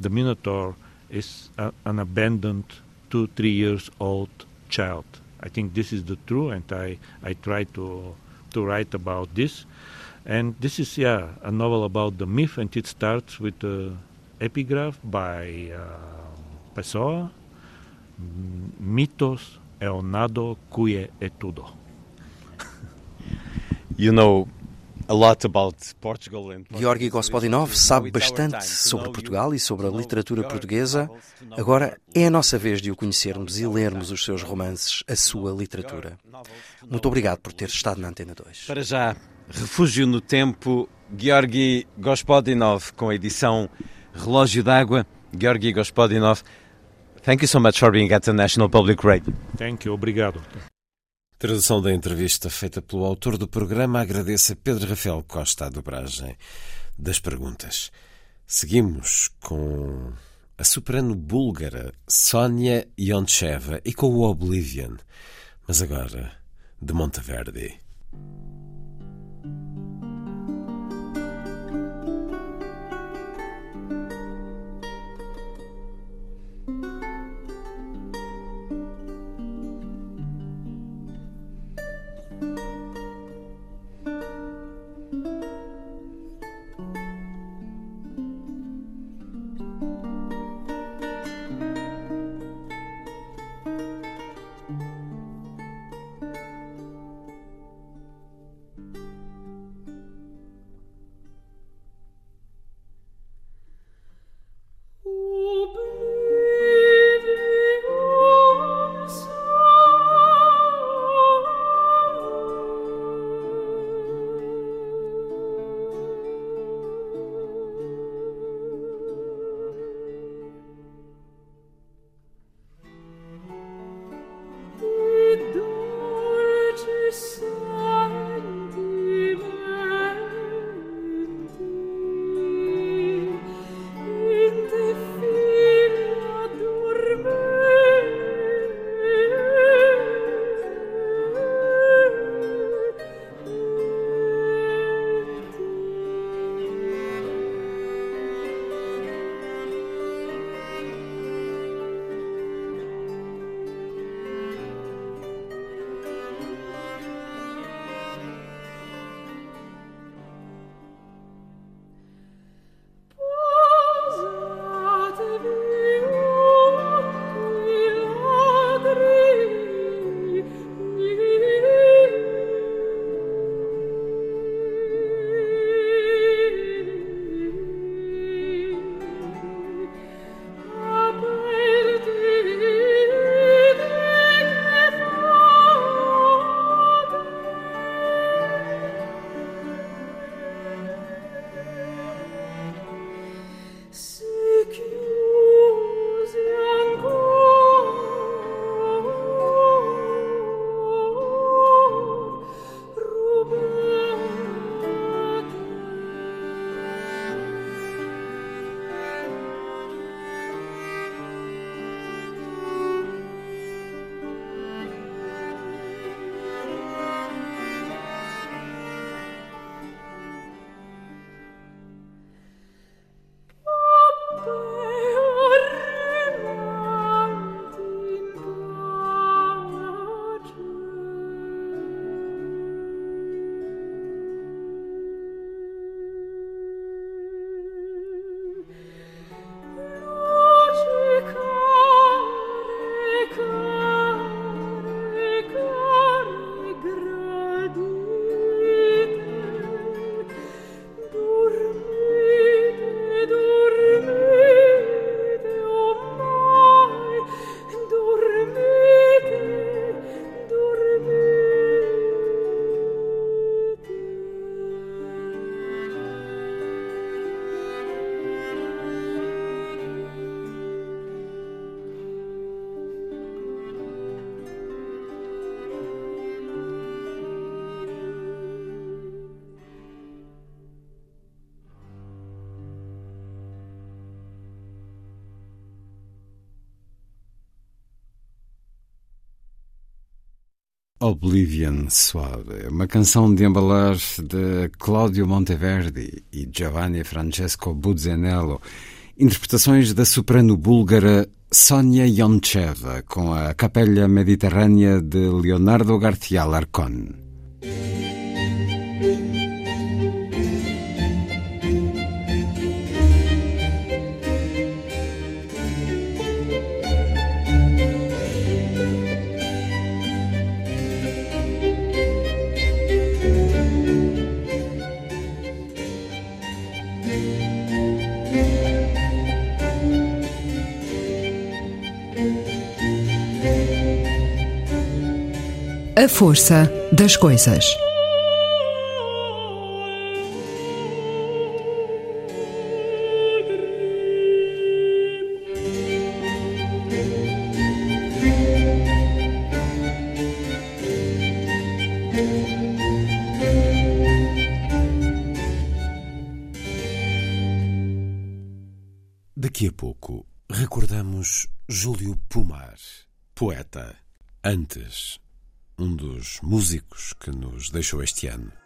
S3: The Minotaur is a, an abandoned two, three years old child. I think this is the true, and I, I try to, to write about this. And this is, yeah, a novel about the myth, and it starts with the epigraph by uh, Pessoa, Mitos é nado cuie é tudo.
S4: You know a lot about Portugal and
S2: Georgi Gospodinov sabe bastante sobre Portugal e sobre a literatura portuguesa. Agora é a nossa vez de o conhecermos e lermos os seus romances, a sua literatura. Muito obrigado por ter estado na Antena 2.
S4: Para já, Refúgio no Tempo, Georgi Gospodinov, com a edição Relógio d'Água. Georgi Gospodinov, thank you so much for being at the National Public Radio.
S3: Thank you, obrigado.
S1: Tradução da entrevista feita pelo autor do programa agradece a Pedro Rafael Costa a dobragem das perguntas. Seguimos com a soprano búlgara Sónia Yoncheva e com o Oblivion, mas agora de Monteverdi.
S6: Oblivion Suave, uma canção de embalar de Claudio Monteverdi e Giovanni Francesco Buzzanello, interpretações da soprano búlgara Sonia Yoncheva com a Capella Mediterrânea de Leonardo García Larcón.
S7: Força das coisas.
S1: Daqui a pouco recordamos Júlio Pumar, poeta, antes um dos músicos que nos deixou este ano.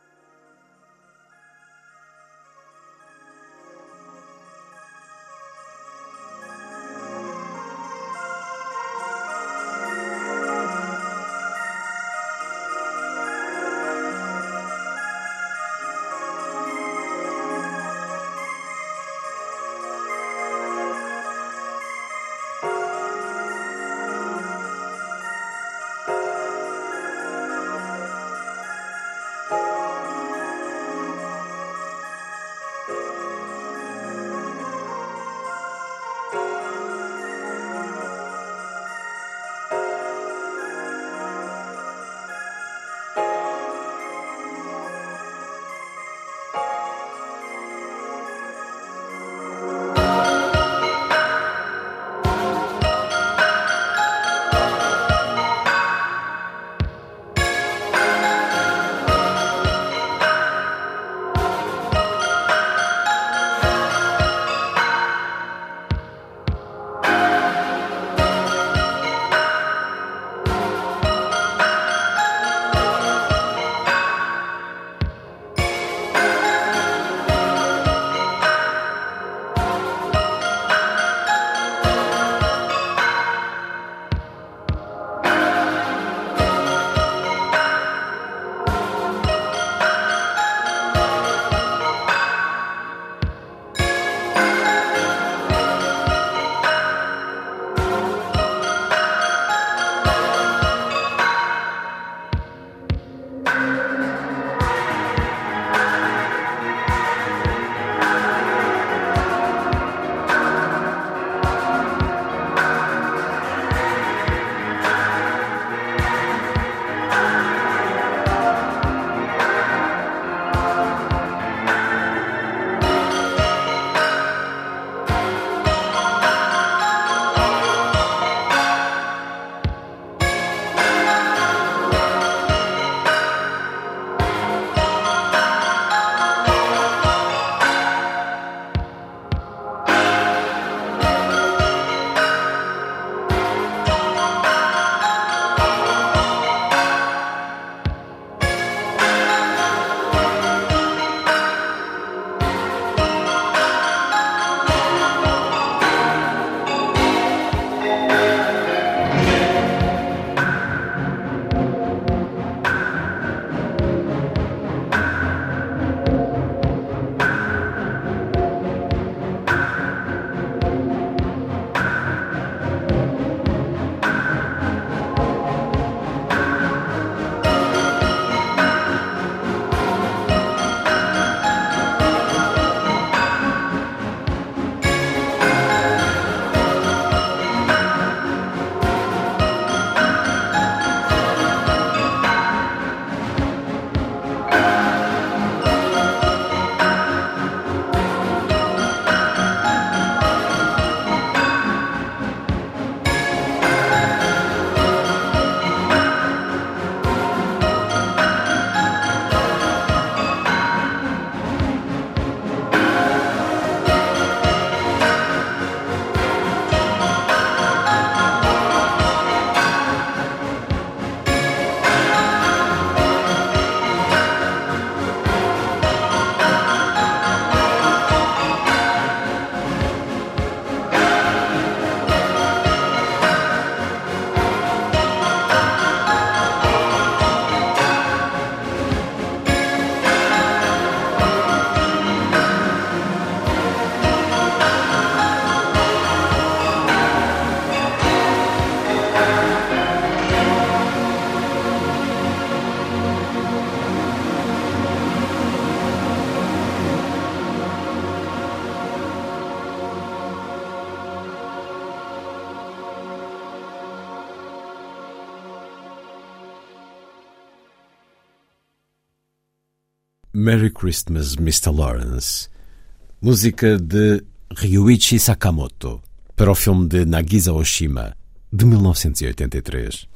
S1: Merry Christmas, Mr. Lawrence, música de Ryuichi Sakamoto, para o filme de Nagisa Oshima, de 1983.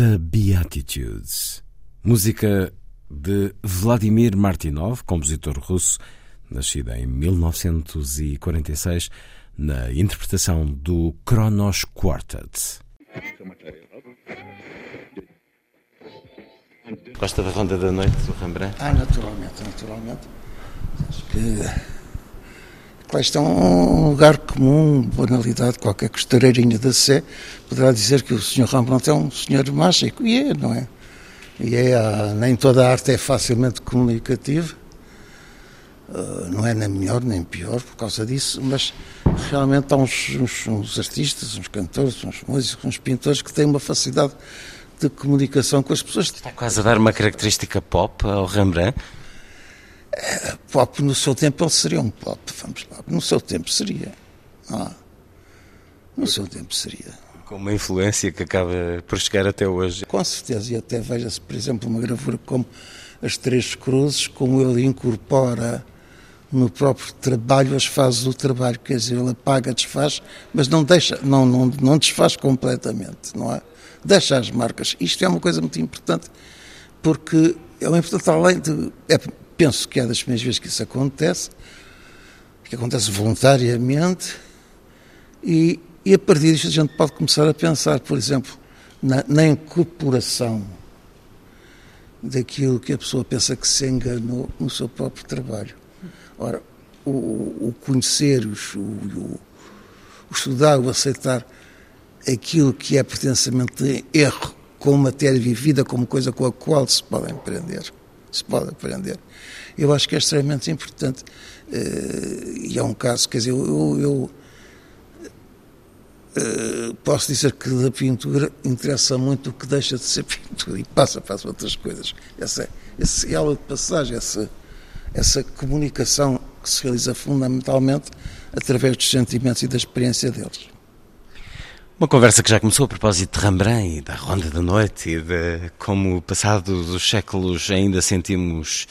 S1: The Beatitudes, música de Vladimir Martinov, compositor russo, nascido em 1946, na interpretação do Kronos Quartet. Gosta da Ronda da Noite do Rembrandt?
S8: Ah, naturalmente, naturalmente. Acho que isto é um lugar comum, banalidade, qualquer costureirinha da Sé poderá dizer que o Sr. Rembrandt é um senhor mágico, e é, não é? E é, nem toda a arte é facilmente comunicativa, ah, não é nem melhor nem pior por causa disso, mas realmente há uns, uns, uns artistas, uns cantores, uns músicos, uns pintores que têm uma facilidade de comunicação com as pessoas.
S1: Está quase a dar uma característica pop ao Rembrandt?
S8: Pop no seu tempo ele seria um pop, vamos lá. No seu tempo seria. Ah, no seu tempo seria.
S1: Com uma influência que acaba por chegar até hoje.
S8: Com certeza, e até veja-se, por exemplo, uma gravura como As Três Cruzes, como ele incorpora no próprio trabalho as fases do trabalho, quer dizer, ele apaga, desfaz, mas não deixa, não, não, não desfaz completamente, não é? Deixa as marcas. Isto é uma coisa muito importante, porque é uma importante além de. É, penso que é das primeiras vezes que isso acontece, que acontece voluntariamente, e, e a partir disto a gente pode começar a pensar, por exemplo, na, na incorporação daquilo que a pessoa pensa que se enganou no seu próprio trabalho. Ora, o, o conhecer, o, o, o, estudar, o aceitar aquilo que é pertencimento erro como matéria vivida, como coisa com a qual se pode aprender. Se pode aprender. Eu acho que é extremamente importante. Uh, e é um caso, quer dizer, eu, eu uh, posso dizer que da pintura interessa muito o que deixa de ser pintura e passa para as outras coisas. Essa, essa aula de passagem, essa, essa comunicação que se realiza fundamentalmente através dos sentimentos e da experiência deles.
S1: Uma conversa que já começou a propósito de Rembrandt e da Ronda da Noite e de como, passados os séculos, ainda sentimos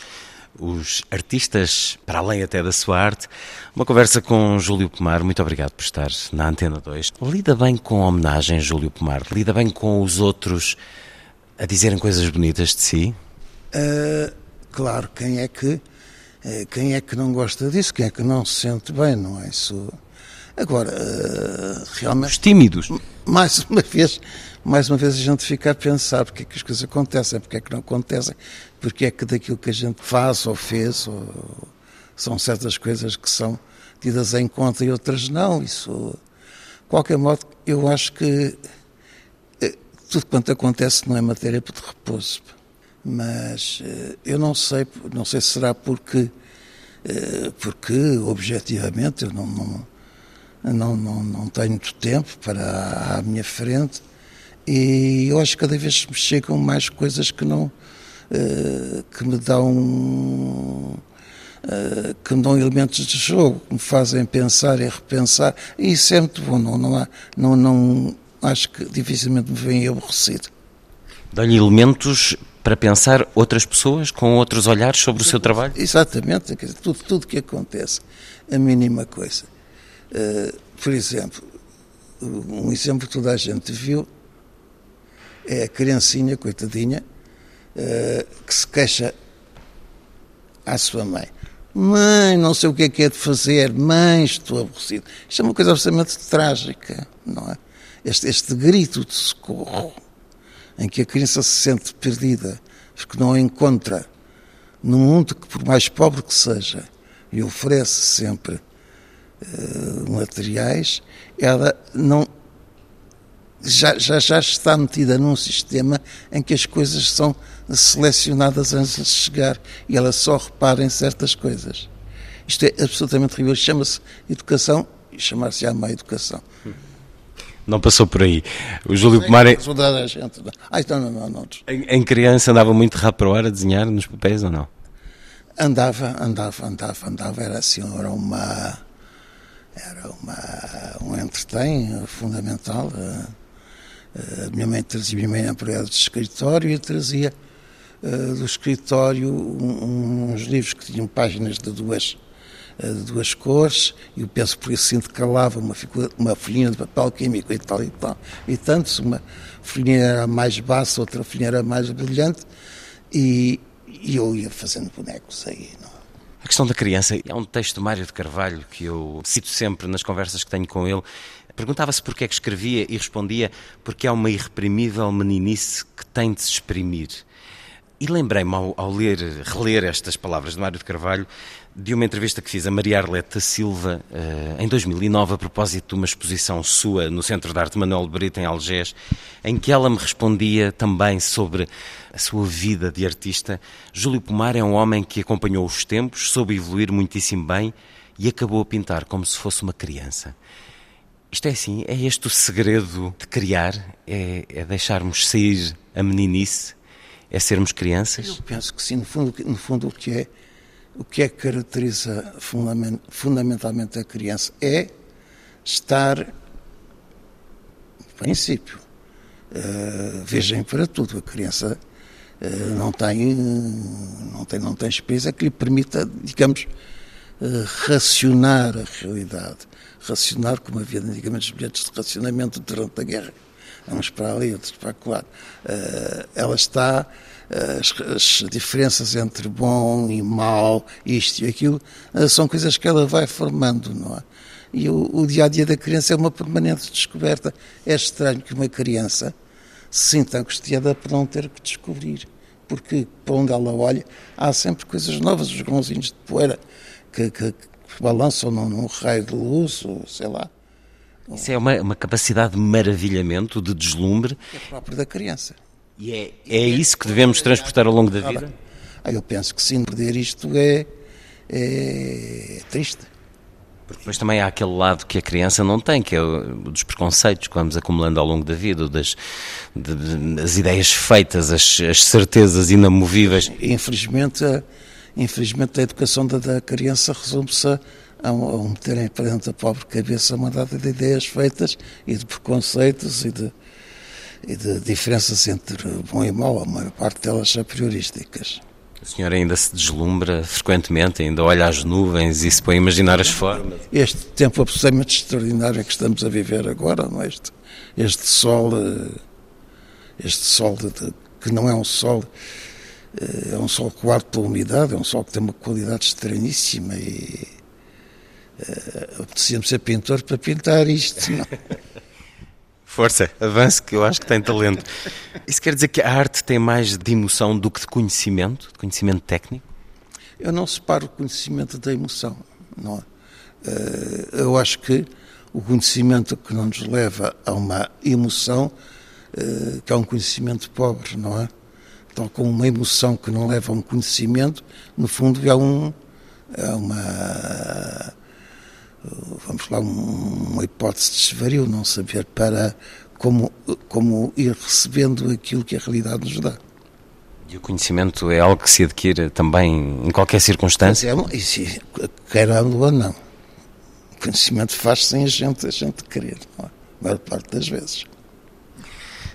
S1: os artistas, para além até da sua arte. Uma conversa com Júlio Pomar, muito obrigado por estar na Antena 2. Lida bem com a homenagem, Júlio Pomar? Lida bem com os outros a dizerem coisas bonitas de si?
S8: Uh, claro, quem é que eh, quem é que não gosta disso? Quem é que não se sente bem, não é? Isso. Agora, eh, realmente.
S1: Os tímidos.
S8: Mais uma vez, mais uma vez a gente fica a pensar porque é que as coisas acontecem, porque é que não acontecem, porque é que daquilo que a gente faz ou fez, ou, são certas coisas que são tidas em conta e outras não. Isso. De qualquer modo, eu acho que eh, tudo quanto acontece não é matéria de repouso mas eh, eu não sei, não sei se será porque, eh, porque objetivamente eu não, não, não, não, não tenho muito tempo para à minha frente e eu acho que cada vez me chegam mais coisas que não eh, que me dão que me dão elementos de jogo, que me fazem pensar e repensar, e isso é muito bom, não, não, há, não, não acho que dificilmente me vem aborrecido.
S1: Dão-lhe elementos para pensar outras pessoas com outros olhares sobre o seu trabalho?
S8: Exatamente, tudo, tudo que acontece, a mínima coisa. Uh, por exemplo, um exemplo que toda a gente viu é a criancinha, coitadinha, que se queixa à sua mãe. Mãe, não sei o que é que é de fazer, mãe, estou aborrecido. Isto é uma coisa absolutamente trágica, não é? Este, este grito de socorro em que a criança se sente perdida, porque não a encontra num mundo que, por mais pobre que seja, e oferece sempre uh, materiais, ela não já, já, já está metida num sistema em que as coisas são selecionadas antes de chegar e ela só repara em certas coisas. Isto é absolutamente terrível. Chama-se educação e chamar-se-á má educação.
S1: Não passou por aí. O Júlio Pomar. É...
S8: Ah, então não, não, não.
S1: Em, em, criança andava muito rápido a desenhar nos papéis ou não?
S8: Andava, andava, andava, andava. Era assim, era uma. Era uma, um entretém fundamental. A minha mãe trazia, minha mãe empregada de escritório e trazia uh, do escritório uns livros que tinham páginas de duas, de duas cores, e o penso por isso sinto calava uma, uma folhinha de papel químico e tal e tal. E tanto, uma folhinha era mais baixa, outra folhinha era mais brilhante, e, e eu ia fazendo bonecos aí. Não?
S1: A questão da criança é um texto de Mário de Carvalho que eu cito sempre nas conversas que tenho com ele. Perguntava-se porquê é que escrevia e respondia porque é uma irreprimível meninice que tem de se exprimir. E lembrei-me ao, ao, ler, reler estas palavras de Mário de Carvalho, de uma entrevista que fiz a Maria Arleta Silva uh, em 2009 a propósito de uma exposição sua no Centro de Arte Manuel Brito em Algés, em que ela me respondia também sobre a sua vida de artista. Júlio Pomar é um homem que acompanhou os tempos, soube evoluir muitíssimo bem e acabou a pintar como se fosse uma criança. Isto é assim, é este o segredo de criar, é, é deixarmos sair a meninice é sermos crianças?
S8: Eu penso que sim, no fundo, no fundo o que é o que é que caracteriza fundamentalmente a criança é estar, princípio, uh, vejam para tudo. A criança uh, não tem não tem não tem experiência que lhe permita, digamos, uh, racionar a realidade, racionar como havia antigamente os bilhetes de racionamento durante a guerra uns para ali, outros para lá. Uh, ela está, uh, as, as, diferenças entre bom e mau, isto e aquilo, uh, são coisas que ela vai formando, não é? E o, o dia a dia da criança é uma permanente descoberta. É estranho que uma criança se sinta angustiada por não ter que descobrir, porque para onde ela olha há sempre coisas novas, os grãozinhos de poeira que, que balançam num, num raio de luz, ou sei lá.
S1: Isso é uma, uma capacidade de maravilhamento, de deslumbre.
S8: É próprio da criança.
S1: E é, é isso que devemos transportar ao longo da vida?
S8: Ah, eu penso que sim, perder isto é, é triste.
S1: Porque depois também há aquele lado que a criança não tem, que é o dos preconceitos que vamos acumulando ao longo da vida, das, de, das ideias feitas, as, as, certezas inamovíveis.
S8: Infelizmente, infelizmente a educação da, da criança resume-se a a, um meterem para dentro da pobre cabeça uma data de ideias feitas e de preconceitos e de, e de diferenças entre bom e mau, a maior parte delas a priorísticas.
S1: A senhora ainda se deslumbra frequentemente, ainda olha as nuvens e se põe a imaginar as formas.
S8: Este tempo absolutamente extraordinário que estamos a viver agora, não é? este, este sol, eh, este sol de, de, que não é um sol, é um sol coado pela umidade, é um sol que tem uma qualidade estranhíssima e uh, apetecia-me ser pintor para pintar isto. Não?
S1: Força, avance, que eu acho que tem talento. Isso quer dizer que a arte tem mais de emoção do que de conhecimento, de conhecimento técnico?
S8: Eu não separo o conhecimento da emoção. Não uh, eu acho que o conhecimento que não nos leva a uma emoção, uh, que é um conhecimento pobre, não é? Como uma emoção que não leva a um conhecimento, no fundo é, um, é uma vamos lá, uma hipótese de desvario, não saber para como, como ir recebendo aquilo que a realidade nos dá.
S1: E o conhecimento é algo que se adquire também em qualquer circunstância?
S8: É, querendo ou não. O conhecimento faz sem a gente, a gente querer, é? a maior parte das vezes.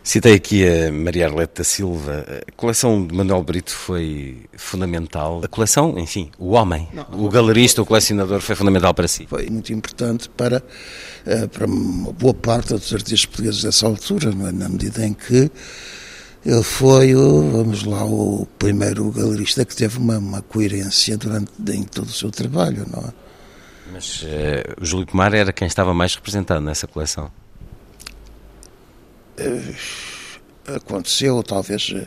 S1: Citei aqui a Maria Arlete da Silva. A coleção de Manuel Brito foi fundamental. A coleção, enfim, o homem, Não, o galerista, o colecionador, foi fundamental para si.
S8: Foi muito importante para, eh, para uma boa parte dos artistas portugueses dessa altura, é? na medida em que ele foi, o, vamos lá, o primeiro galerista que teve uma, uma coerência durante em todo o seu trabalho, não é?
S1: Mas uh, o Júlio Pomar era quem estava mais representado nessa coleção.
S8: Eh, aconteceu, talvez eh,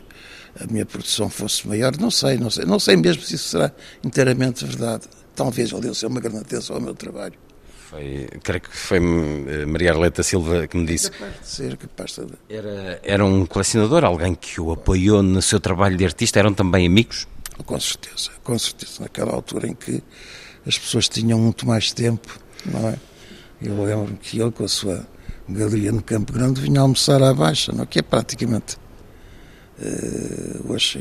S8: a minha produção fosse maior, não sei, não sei, não sei mesmo se isso será inteiramente verdade. Talvez ele deu uma grande atenção ao meu trabalho.
S1: Foi, creio que foi eh, Maria Arleta Silva que me disse.
S8: Capaz de ser, capaz de
S1: Era, era um colecionador, alguém que o apoiou no seu trabalho de artista, eram também amigos?
S8: Com certeza, com certeza. Naquela altura em que as pessoas tinham muito mais tempo, não é? Eu lembro que ele, com a sua Galeria no Campo Grande, vinha almoçar à baixa, não? que é praticamente uh, hoje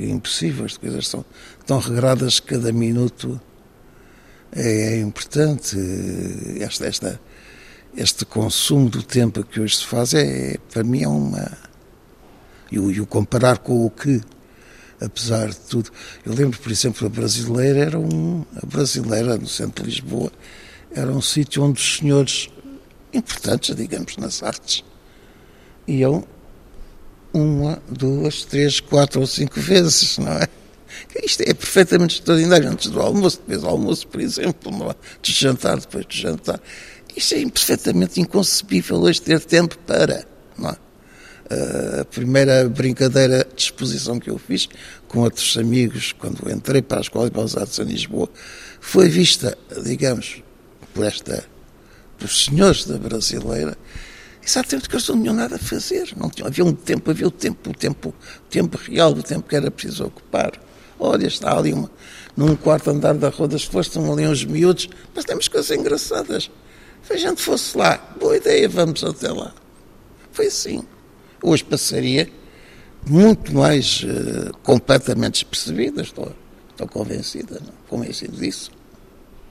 S8: é impossível, as coisas são tão regradas que cada minuto é, é importante. Esta, esta, este consumo do tempo que hoje se faz é, para mim, é uma. E o comparar com o que apesar de tudo. Eu lembro, por exemplo, a brasileira era um. A brasileira, no centro de Lisboa, era um sítio onde os senhores importantes, digamos, nas artes, iam uma, duas, três, quatro ou cinco vezes, não é? Isto é perfeitamente extraordinário. Antes do almoço, depois do almoço, por exemplo, não é? de jantar, depois de jantar. Isto é perfeitamente inconcebível hoje ter tempo para. Não é? A primeira brincadeira de exposição que eu fiz com outros amigos, quando entrei para a Escola de Belas Artes em Lisboa, foi vista, digamos, por esta, pelos senhores da brasileira, exatamente que eles não tinham nada a fazer. Não tinham, havia um tempo, havia o tempo, o tempo, o tempo real, o tempo que era preciso ocupar. Olha, está ali uma, num quarto andar da Rua das Flores, estão ali uns miúdos, mas temos coisas engraçadas. Se a gente fosse lá, boa ideia, vamos até lá. Foi assim. Hoje passaria muito mais uh, completamente despercebida, estou, estou convencida, não? convencido disso.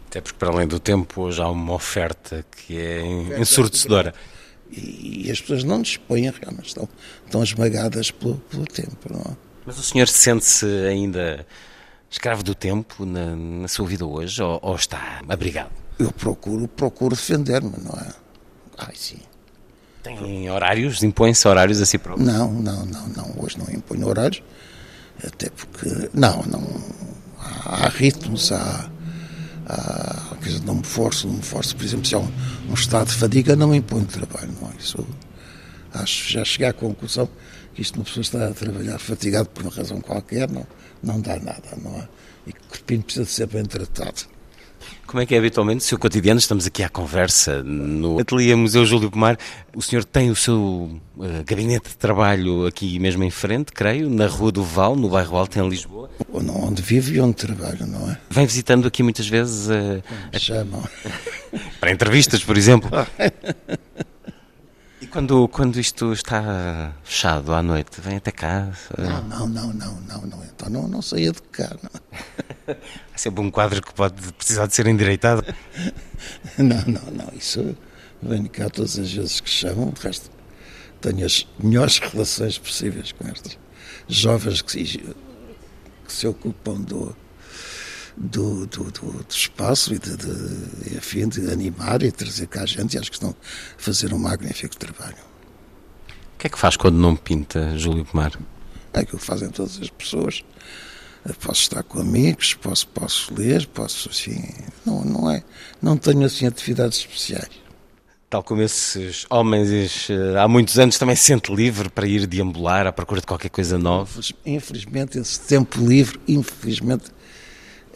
S1: Até porque, para além do tempo, hoje há uma oferta que é ensurdecedora.
S8: E, e, as pessoas não dispõem, realmente, estão, estão esmagadas pelo, pelo tempo. Não é?
S1: Mas o senhor sente-se ainda escravo do tempo na, na sua vida hoje ou, ou, está abrigado?
S8: Eu procuro, procuro defender-me, não é? Ai, sim.
S1: Tem horários? Impõe-se horários a si próprio?
S8: Não, não, não, não. Hoje não imponho horários, até porque. Não, não. Há, há ritmos, há. Há quer dizer, não me forço, não me forço. Por exemplo, se há um, um estado de fadiga, não me imponho trabalho, não é? Isso. Acho, já cheguei à conclusão que isto uma pessoa está a trabalhar fatigado por uma razão qualquer, não, não dá nada, não é? E que o corpinho precisa de ser bem tratado.
S1: Como é que é habitualmente o seu cotidiano? Estamos aqui à conversa no Ateliê Museu Júlio Pomar. O senhor tem o seu uh, gabinete de trabalho aqui mesmo em frente, creio, na Rua do Val, no bairro Alto, em Lisboa.
S8: Onde vivo e onde trabalho, não é?
S1: Vem visitando aqui muitas vezes. Uh,
S8: a... Chamam.
S1: Para entrevistas, por exemplo. Quando, quando isto está fechado à noite, vem até cá?
S8: Não, não, não, não, não, não. Então não, não saía de cá.
S1: Não. É sempre um quadro que pode precisar de ser endireitado.
S8: não, não, não. Isso venho cá todas as vezes que chamam. De resto, tenho as melhores relações possíveis com estas jovens que se, que se ocupam do, do, do, do, espaço e de, de, de animar e trazer cá a gente e acho que estão a fazer um magnífico trabalho.
S1: O que é que faz quando não pinta, Júlio Pomar?
S8: É aquilo que fazem todas as pessoas. Posso estar com amigos, posso, posso ler, posso assim. Não, não é. Não tenho assim atividades especiais.
S1: Tal como esses homens eh, há muitos anos também se sente livre para ir deambular à procura de qualquer coisa nova?
S8: Infelizmente, esse tempo livre, infelizmente,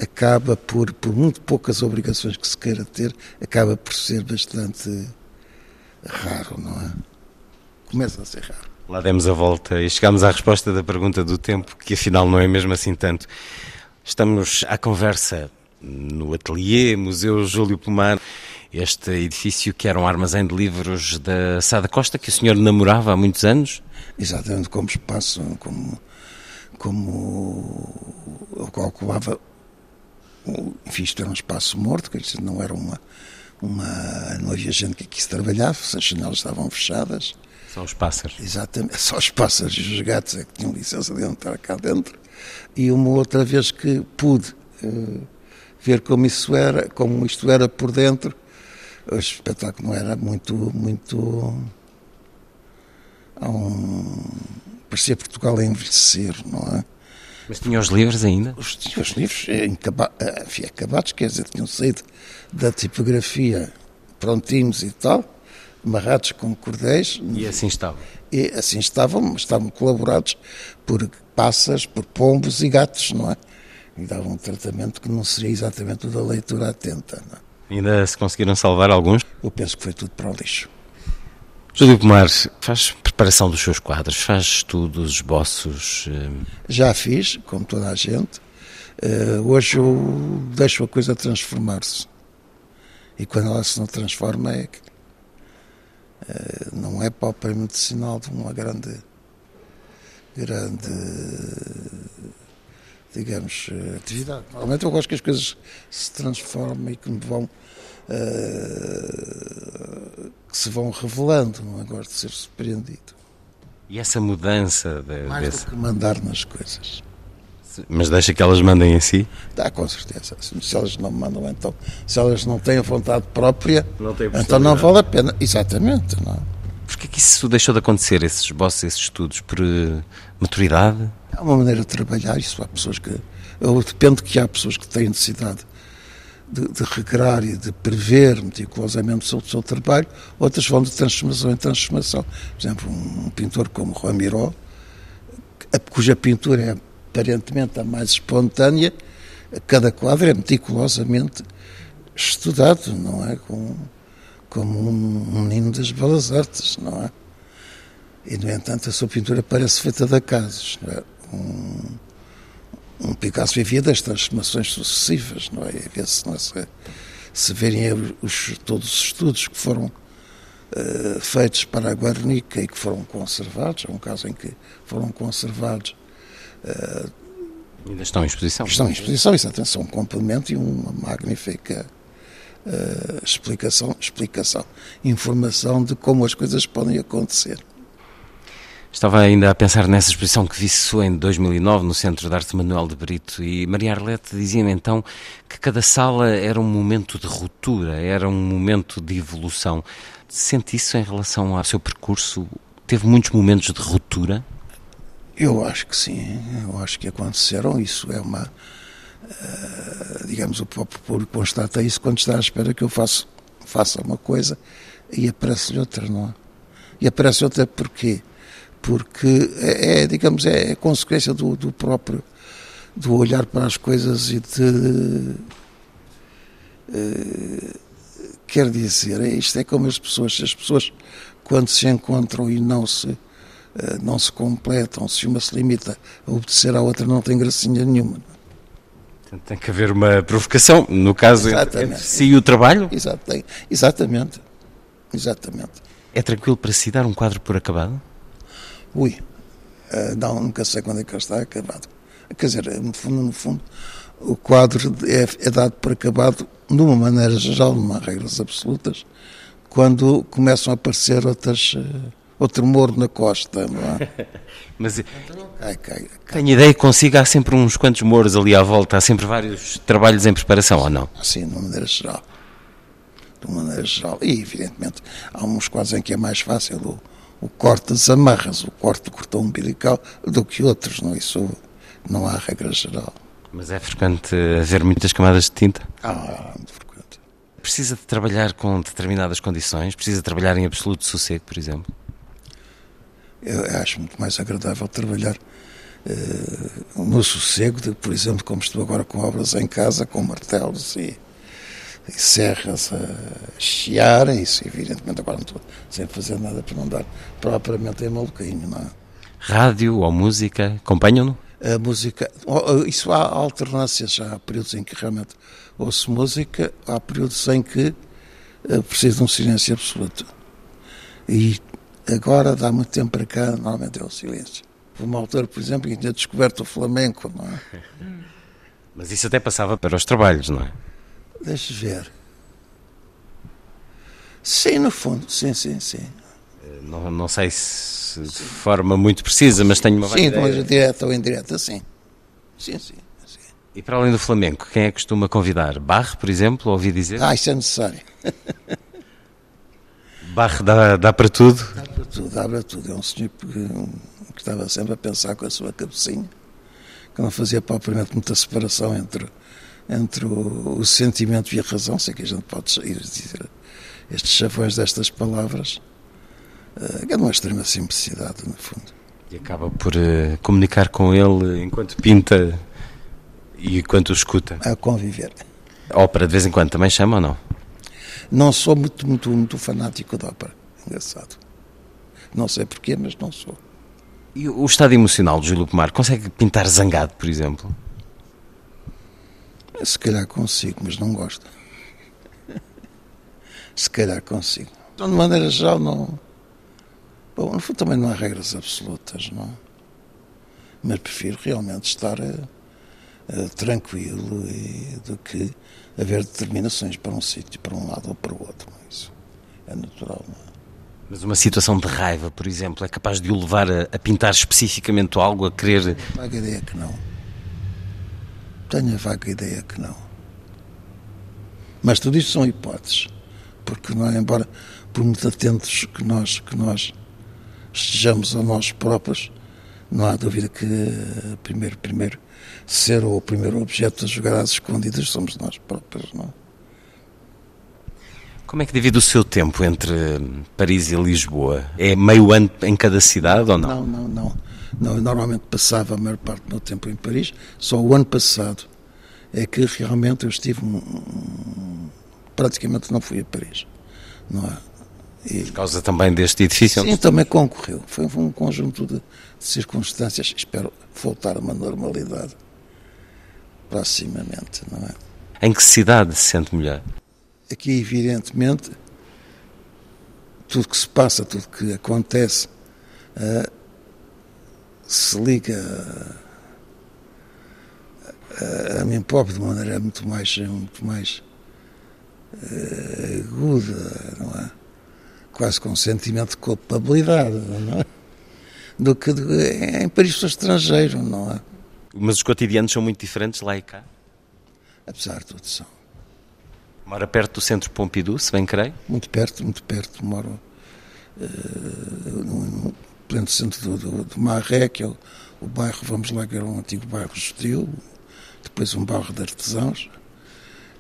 S8: acaba por, por muito poucas obrigações que se queira ter, acaba por ser bastante raro, não é? Começa a ser raro.
S1: Lá demos a volta e chegamos à resposta da pergunta do tempo, que afinal não é mesmo assim tanto. Estamos à conversa no Ateliê Museu Júlio Pomar, este edifício que era um armazém de livros da Sada Costa, que o senhor namorava há muitos anos?
S8: Exatamente, como espaço, como, como eu calculava enfim, isto era um espaço morto, dizer, não era uma, uma. não havia gente que aqui se trabalhava, as janelas estavam fechadas.
S1: Só os pássaros.
S8: Exatamente, só os pássaros e os gatos é que tinham licença de entrar cá dentro. E uma outra vez que pude uh, ver como isso era, como isto era por dentro, o espetáculo não era muito, muito. Um, parecia Portugal a envelhecer, não é?
S1: Mas tinha os livros ainda?
S8: Os, os livros acaba, eh, enfim, acabados, quer dizer, tinham saído da tipografia prontinhos e tal, amarrados com cordéis.
S1: E assim estavam?
S8: E assim estavam, mas estavam colaborados por passas, por pombos e gatos, não é? E davam um tratamento que não seria exatamente o da leitura atenta. Não é?
S1: Ainda se conseguiram salvar alguns?
S8: Eu penso que foi tudo para o lixo.
S1: Júlio Pomar, faz preparação dos seus quadros, faz estudos, esboços? Uh...
S8: Já fiz, como toda a gente. Uh, hoje eu deixo a coisa transformar-se. E quando ela se não transforma é que uh, não é propriamente sinal de uma grande, grande, digamos, atividade. Normalmente eu gosto que as coisas se transformem e que me vão que se vão revelando, não é? Gosto de ser surpreendido.
S1: E essa mudança de,
S8: Mais
S1: desse...
S8: do que mandar nas coisas.
S1: Mas deixa que elas mandem em si?
S8: Dá, com certeza. Se elas não mandam, então, se elas não têm vontade própria,
S1: não
S8: então não vale a pena. Exatamente. Não.
S1: Porquê que isso deixou de acontecer, esses esboços, esses estudos? Por uh, maturidade?
S8: É uma maneira de trabalhar, isso há pessoas que. Eu dependo que há pessoas que têm necessidade de, de regrar e de prever meticulosamente o seu, trabalho, outras vão de transformação em transformação. Por exemplo, um, um pintor como Ramiro, cuja pintura é aparentemente a mais espontânea, cada quadro é meticulosamente estudado, não é? Com, como um menino das belas artes, não é? E, no entanto, a sua pintura parece feita de acasos. É? Um, um Picasso vivia das transformações sucessivas, não é? Se, não é, se, se verem os, todos os estudos que foram uh, feitos para a Guernica e que foram conservados, é um caso em que foram conservados
S1: Uh, Ainda estão em exposição?
S8: Estão em exposição, exatamente. São um complemento e uma magnífica uh, explicação, explicação, informação de como as coisas podem acontecer.
S1: Estava ainda a pensar nessa exposição que viçou em 2009 no Centro de Arte Manuel de Brito e Maria Arlete dizia-me então que cada sala era um momento de ruptura, era um momento de evolução. Sente isso em relação ao seu percurso? Teve muitos momentos de ruptura?
S8: Eu acho que sim, eu acho que aconteceram. Isso é uma. Uh, digamos, o próprio público constata isso quando está à espera que eu faça, faça uma coisa e aparece-lhe outra, não é? E aparece outra porquê? Porque é, é digamos, é, é consequência do, do, próprio. do olhar para as coisas e de. Uh, quer dizer, isto é como as pessoas, as pessoas quando se encontram e não se eh, não se completam, se uma se limita a obedecer à outra, não tem gracinha nenhuma.
S1: Tem que haver uma provocação, no caso entre, entre si e o trabalho?
S8: Exato, tem, exatamente. Exatamente.
S1: É tranquilo para si dar um quadro por acabado?
S8: Ui, uh, não, nunca sei quando é que ele está acabado. Quer dizer, no fundo, no fundo, o quadro é, é dado por acabado, de uma maneira geral, não há regras absolutas, quando começam a aparecer outras. Uh, outro morro na costa, não é?
S1: Mas cai, cai, cai. tenho ideia que consiga, há sempre uns quantos morros ali à volta, há sempre vários trabalhos em preparação, ou não?
S8: Sim, de uma maneira geral. De uma maneira geral. E, evidentemente, há uns quadros em que é mais fácil o, corte das amarras, o corte do cordão umbilical, do que outros, não? Isso não há regra geral.
S1: Mas é frequente haver muitas camadas de tinta?
S8: Ah, muito frequente.
S1: Precisa de trabalhar com determinadas condições? Precisa de trabalhar em absoluto sossego, por exemplo?
S8: eu acho muito mais agradável trabalhar uh, no sossego, de, por exemplo, como estou agora com obras em casa, com martelos e, e serras a chiar, isso evidentemente agora não estou sem fazer nada para não dar propriamente em maluquinho, não é?
S1: Rádio ou música, acompanham-no?
S8: A música, isso há alternâncias, há períodos em que realmente ouço música, há períodos em que uh, preciso de um silêncio absoluto. E Agora, dá muito tempo para cá, normalmente é o silêncio. Uma altura, por exemplo, que tinha descoberto o flamenco, não é?
S1: Mas isso até passava para os trabalhos, não é?
S8: Deixa ver. Sim, no fundo, sim, sim, sim.
S1: Eh, não, não sei se de forma muito precisa, mas tenho uma
S8: Sim, de maneira direta ou indireta, sim. Sim, sim, sim.
S1: E para além do flamenco, quem é que costuma convidar? Barre, por exemplo, ouvi dizer?
S8: Ah, isso é necessário.
S1: Barre dá, dá para tudo?
S8: Dá para tudo, dá para tudo. É um senhor que, que estava sempre a pensar com a sua cabecinha, que não fazia propriamente muita separação entre, entre o, o sentimento e a razão, sei que a gente pode dizer estes chavões destas palavras, uh, é de uma extrema simplicidade, no fundo.
S1: E acaba por uh, comunicar com ele enquanto pinta e enquanto o escuta?
S8: A conviver.
S1: A ópera de vez em quando também chama ou não?
S8: Não sou muito, muito, muito fanático de ópera. Engraçado. Não sei porquê, mas não sou.
S1: E o estado emocional de Júlio Pomar consegue pintar zangado, por exemplo?
S8: Se calhar consigo, mas não gosto. Se calhar consigo. Então, de maneira geral, não. Bom, no fundo também não há regras absolutas, não é? Mas prefiro realmente estar uh, uh, tranquilo e, do que haver determinações para um sítio, para um lado ou para o outro. Isso é natural. Não é?
S1: Mas uma situação de raiva, por exemplo, é capaz de o levar a, a pintar especificamente algo, a querer.
S8: A ideia é que não. Tenho a vaga ideia que não. Mas tudo isto são hipóteses, porque não é, embora por muito atentos que nós, que nós estejamos a nós próprios, não há dúvida que primeiro, primeiro ser ou o primeiro objeto a jogar às escondidas somos nós próprios, não é?
S1: Como é que divide o seu tempo entre Paris e Lisboa? É meio ano em cada cidade ou não?
S8: Não, não, não. Normalmente passava a maior parte do meu tempo em Paris. Só o ano passado é que realmente eu estive. Praticamente não fui a Paris. Não é?
S1: E, Por causa também deste edifício?
S8: Sim, também concorreu. Foi, foi um conjunto de, de circunstâncias. Espero voltar a uma normalidade proximamente, não é?
S1: Em que cidade se sente melhor?
S8: Aqui, evidentemente, tudo que se passa, tudo que acontece, uh, se liga a, a, mim próprio de uma maneira muito mais, muito mais uh, aguda, não é? Quase com um sentimento de culpabilidade, não é? Do que de, em Paris estrangeiro, não é?
S1: Mas os cotidianos são muito diferentes lá e cá?
S8: Apesar de tudo, são.
S1: Mora perto do centro Pompidou, se bem creio?
S8: Muito perto, muito perto. Moro uh, no, pleno centro do, do, do Marré, que é o, o, bairro, vamos lá, que era um antigo bairro judeu, depois um bairro de artesãos,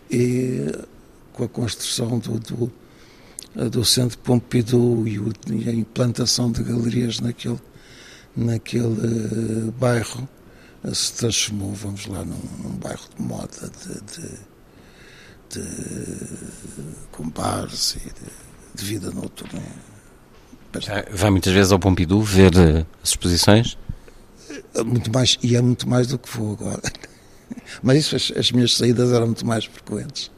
S8: e com a construção do, do, do centro Pompidou e, o, e, a implantação de galerias naquele, naquele uh, bairro, uh, se transformou, vamos lá, num, num bairro de moda, de, de de, com bares e de, de vida noturna.
S1: Vai muitas vezes ao Pompidou ver as exposições?
S8: Eh, muito mais, e é muito mais do que vou agora. Mas isso, as, as minhas saídas eram muito mais frequentes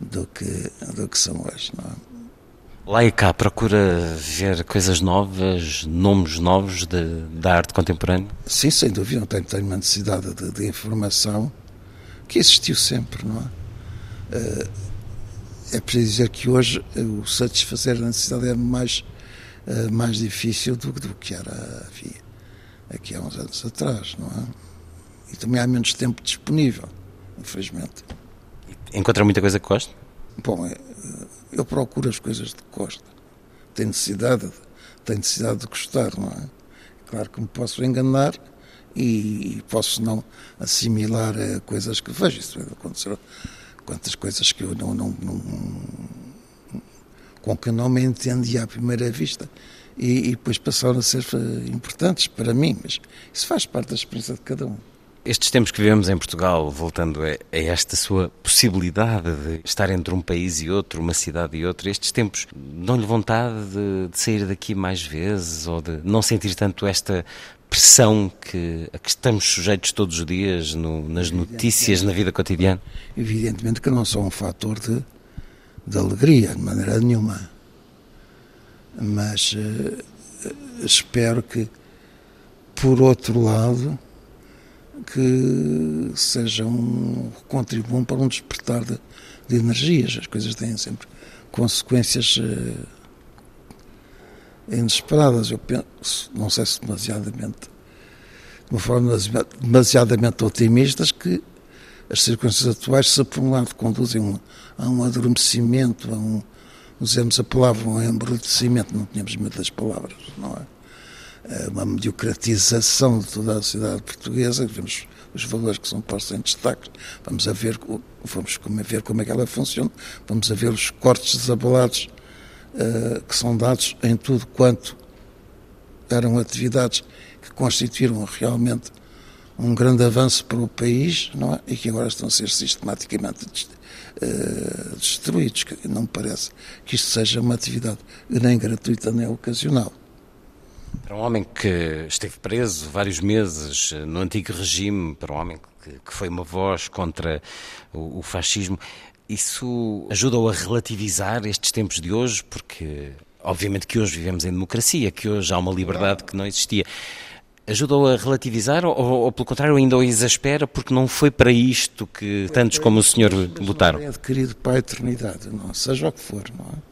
S8: do que, do que são hoje, não é?
S1: Lá e cá procura ver coisas novas, nomes novos de, da arte contemporânea?
S8: Sim, sem dúvida. Tenho, tenho uma necessidade de, de informação que existiu sempre, não é? Eh, é preciso dizer que hoje o satisfazer a necessidade é mais, eh, mais difícil do, do que era havia aqui há uns anos atrás, não é? E também há menos tempo disponível, infelizmente.
S1: Encontra muita coisa que gosta?
S8: Bom, é, eu procuro as coisas de que gosto. Tenho necessidade, tenho necessidade de gostar, não é? Claro que me posso enganar e, posso não assimilar eh, coisas que vejo. Isso aconteceu quantas coisas que eu não, não, não com que não me entendia à primeira vista e, e, depois passaram a ser eh, importantes para mim, mas isso faz parte da experiência de cada um.
S1: Estes tempos que vivemos em Portugal, voltando a, a esta sua possibilidade de estar entre um país e outro, uma cidade e outra, estes tempos dão-lhe vontade de, de sair daqui mais vezes ou de não sentir tanto esta pressão que, a que estamos sujeitos todos os dias no, nas notícias, na vida cotidiana?
S8: Evidentemente que não são um fator de, de alegria, de maneira nenhuma. Mas uh, espero que, por outro lado, que seja um contribuam para um despertar de, de energias. As coisas têm sempre consequências uh, inesperadas. Eu penso, não sei se demasiadamente, de uma forma demasiadamente otimistas, que as circunstâncias atuais, se por um lado conduzem a um adormecimento, a um, usemos a palavra, um embrutecimento, não tínhamos medo das palavras, não é? é? Uma mediocratização de toda a sociedade portuguesa, vemos os valores que são postos em destaque, vamos a ver, vamos a ver como é que ela funciona, vamos a ver os cortes desabalados uh, que são dados em tudo quanto eram atividades que constituíram realmente um grande avanço para o país não é? e que agora estão a ser sistematicamente uh, destruídos. Não me parece que isto seja uma atividade nem gratuita nem ocasional.
S1: Para um homem que esteve preso vários meses eh, no antigo regime, para um homem que, que foi uma voz contra o, o fascismo, isso ajuda-o a relativizar estes tempos de hoje, porque obviamente que hoje vivemos em democracia, que hoje há uma liberdade que não existia. Ajuda-o a relativizar ou, ou, pelo contrário, ainda o exaspera porque não foi para isto que tantos como o senhor lutaram? É
S8: adquirido para a eternidade, não, seja o que for, não é?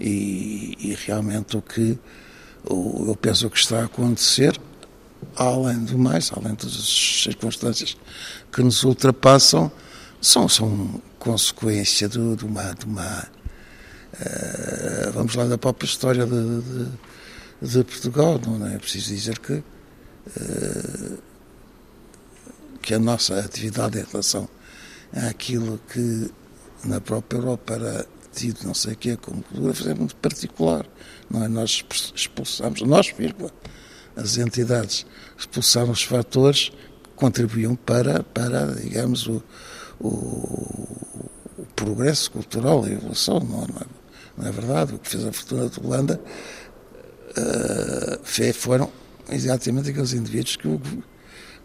S8: E, e realmente o que o, eu penso que está a acontecer além do mais, além das circunstâncias que nos ultrapassam, são, são consequência de, de uma, de uma uh, vamos lá, da própria história de, de, de, Portugal. Não é preciso dizer que, que a nossa atividade em relação àquilo que na própria Europa era tido não sei o quê como cultura, é muito particular. Não é? Nós expulsamos, nós, vírgula, as entidades expulsaram os fatores que contribuíam para, para digamos, o, o, o progresso cultural, a evolução, não, não, é, não, é, verdade? O que fez a fortuna de Holanda uh, foram exatamente aqueles indivíduos que,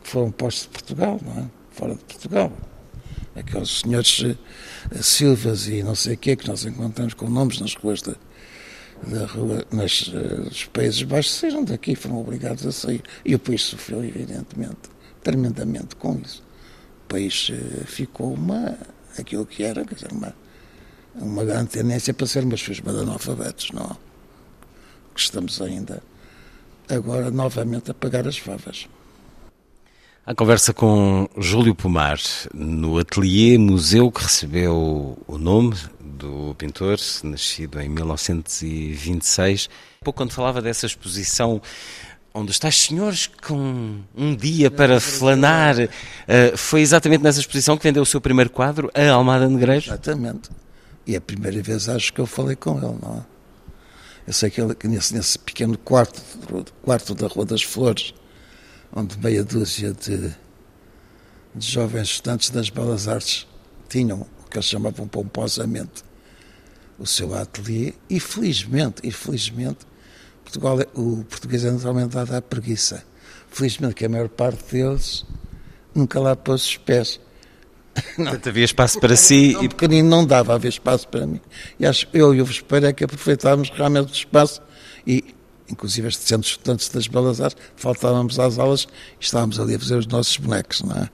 S8: foram postos de Portugal, não é? Fora de Portugal aqueles senhores uh, Silvas e não sei o quê que nós encontramos com nomes nas ruas da, da rua, nas, uh, dos Países Baixos, saíram daqui, foram obrigados a sair. E o país sofreu, evidentemente, tremendamente com isso. O país uh, ficou uma, aquilo que era, quer dizer, uma, uma grande tendência para ser fusma de analfabetos, não Que estamos ainda agora novamente a pagar as favas.
S1: A conversa com Júlio Pomar no Atelier Museu que recebeu o nome do pintor, nascido em 1926. Pouco quando falava dessa exposição onde os tais senhores com um dia para flanar, uh, foi exatamente nessa exposição que vendeu o seu primeiro quadro, a Almada Negreiros?
S8: Exatamente. E é a primeira vez acho que eu falei com ele, não é? Eu sei que ele, nesse, nesse pequeno quarto, quarto da Rua das Flores, onde meia dúzia de, de jovens estudantes das Belas Artes tinham o que eles chamavam pomposamente o seu ateliê e felizmente, e felizmente, Portugal, é, o português é naturalmente dado à preguiça. Felizmente que a maior parte deles nunca lá pôs os pés.
S1: Não. Portanto, havia espaço para si.
S8: Um pequenino não dava, havia espaço para mim. E acho eu e o Vespeiro é que aproveitávamos realmente o espaço e inclusive sendo estudantes das Belas Artes, faltávamos às aulas e estávamos ali a fazer os nossos bonecos, não é?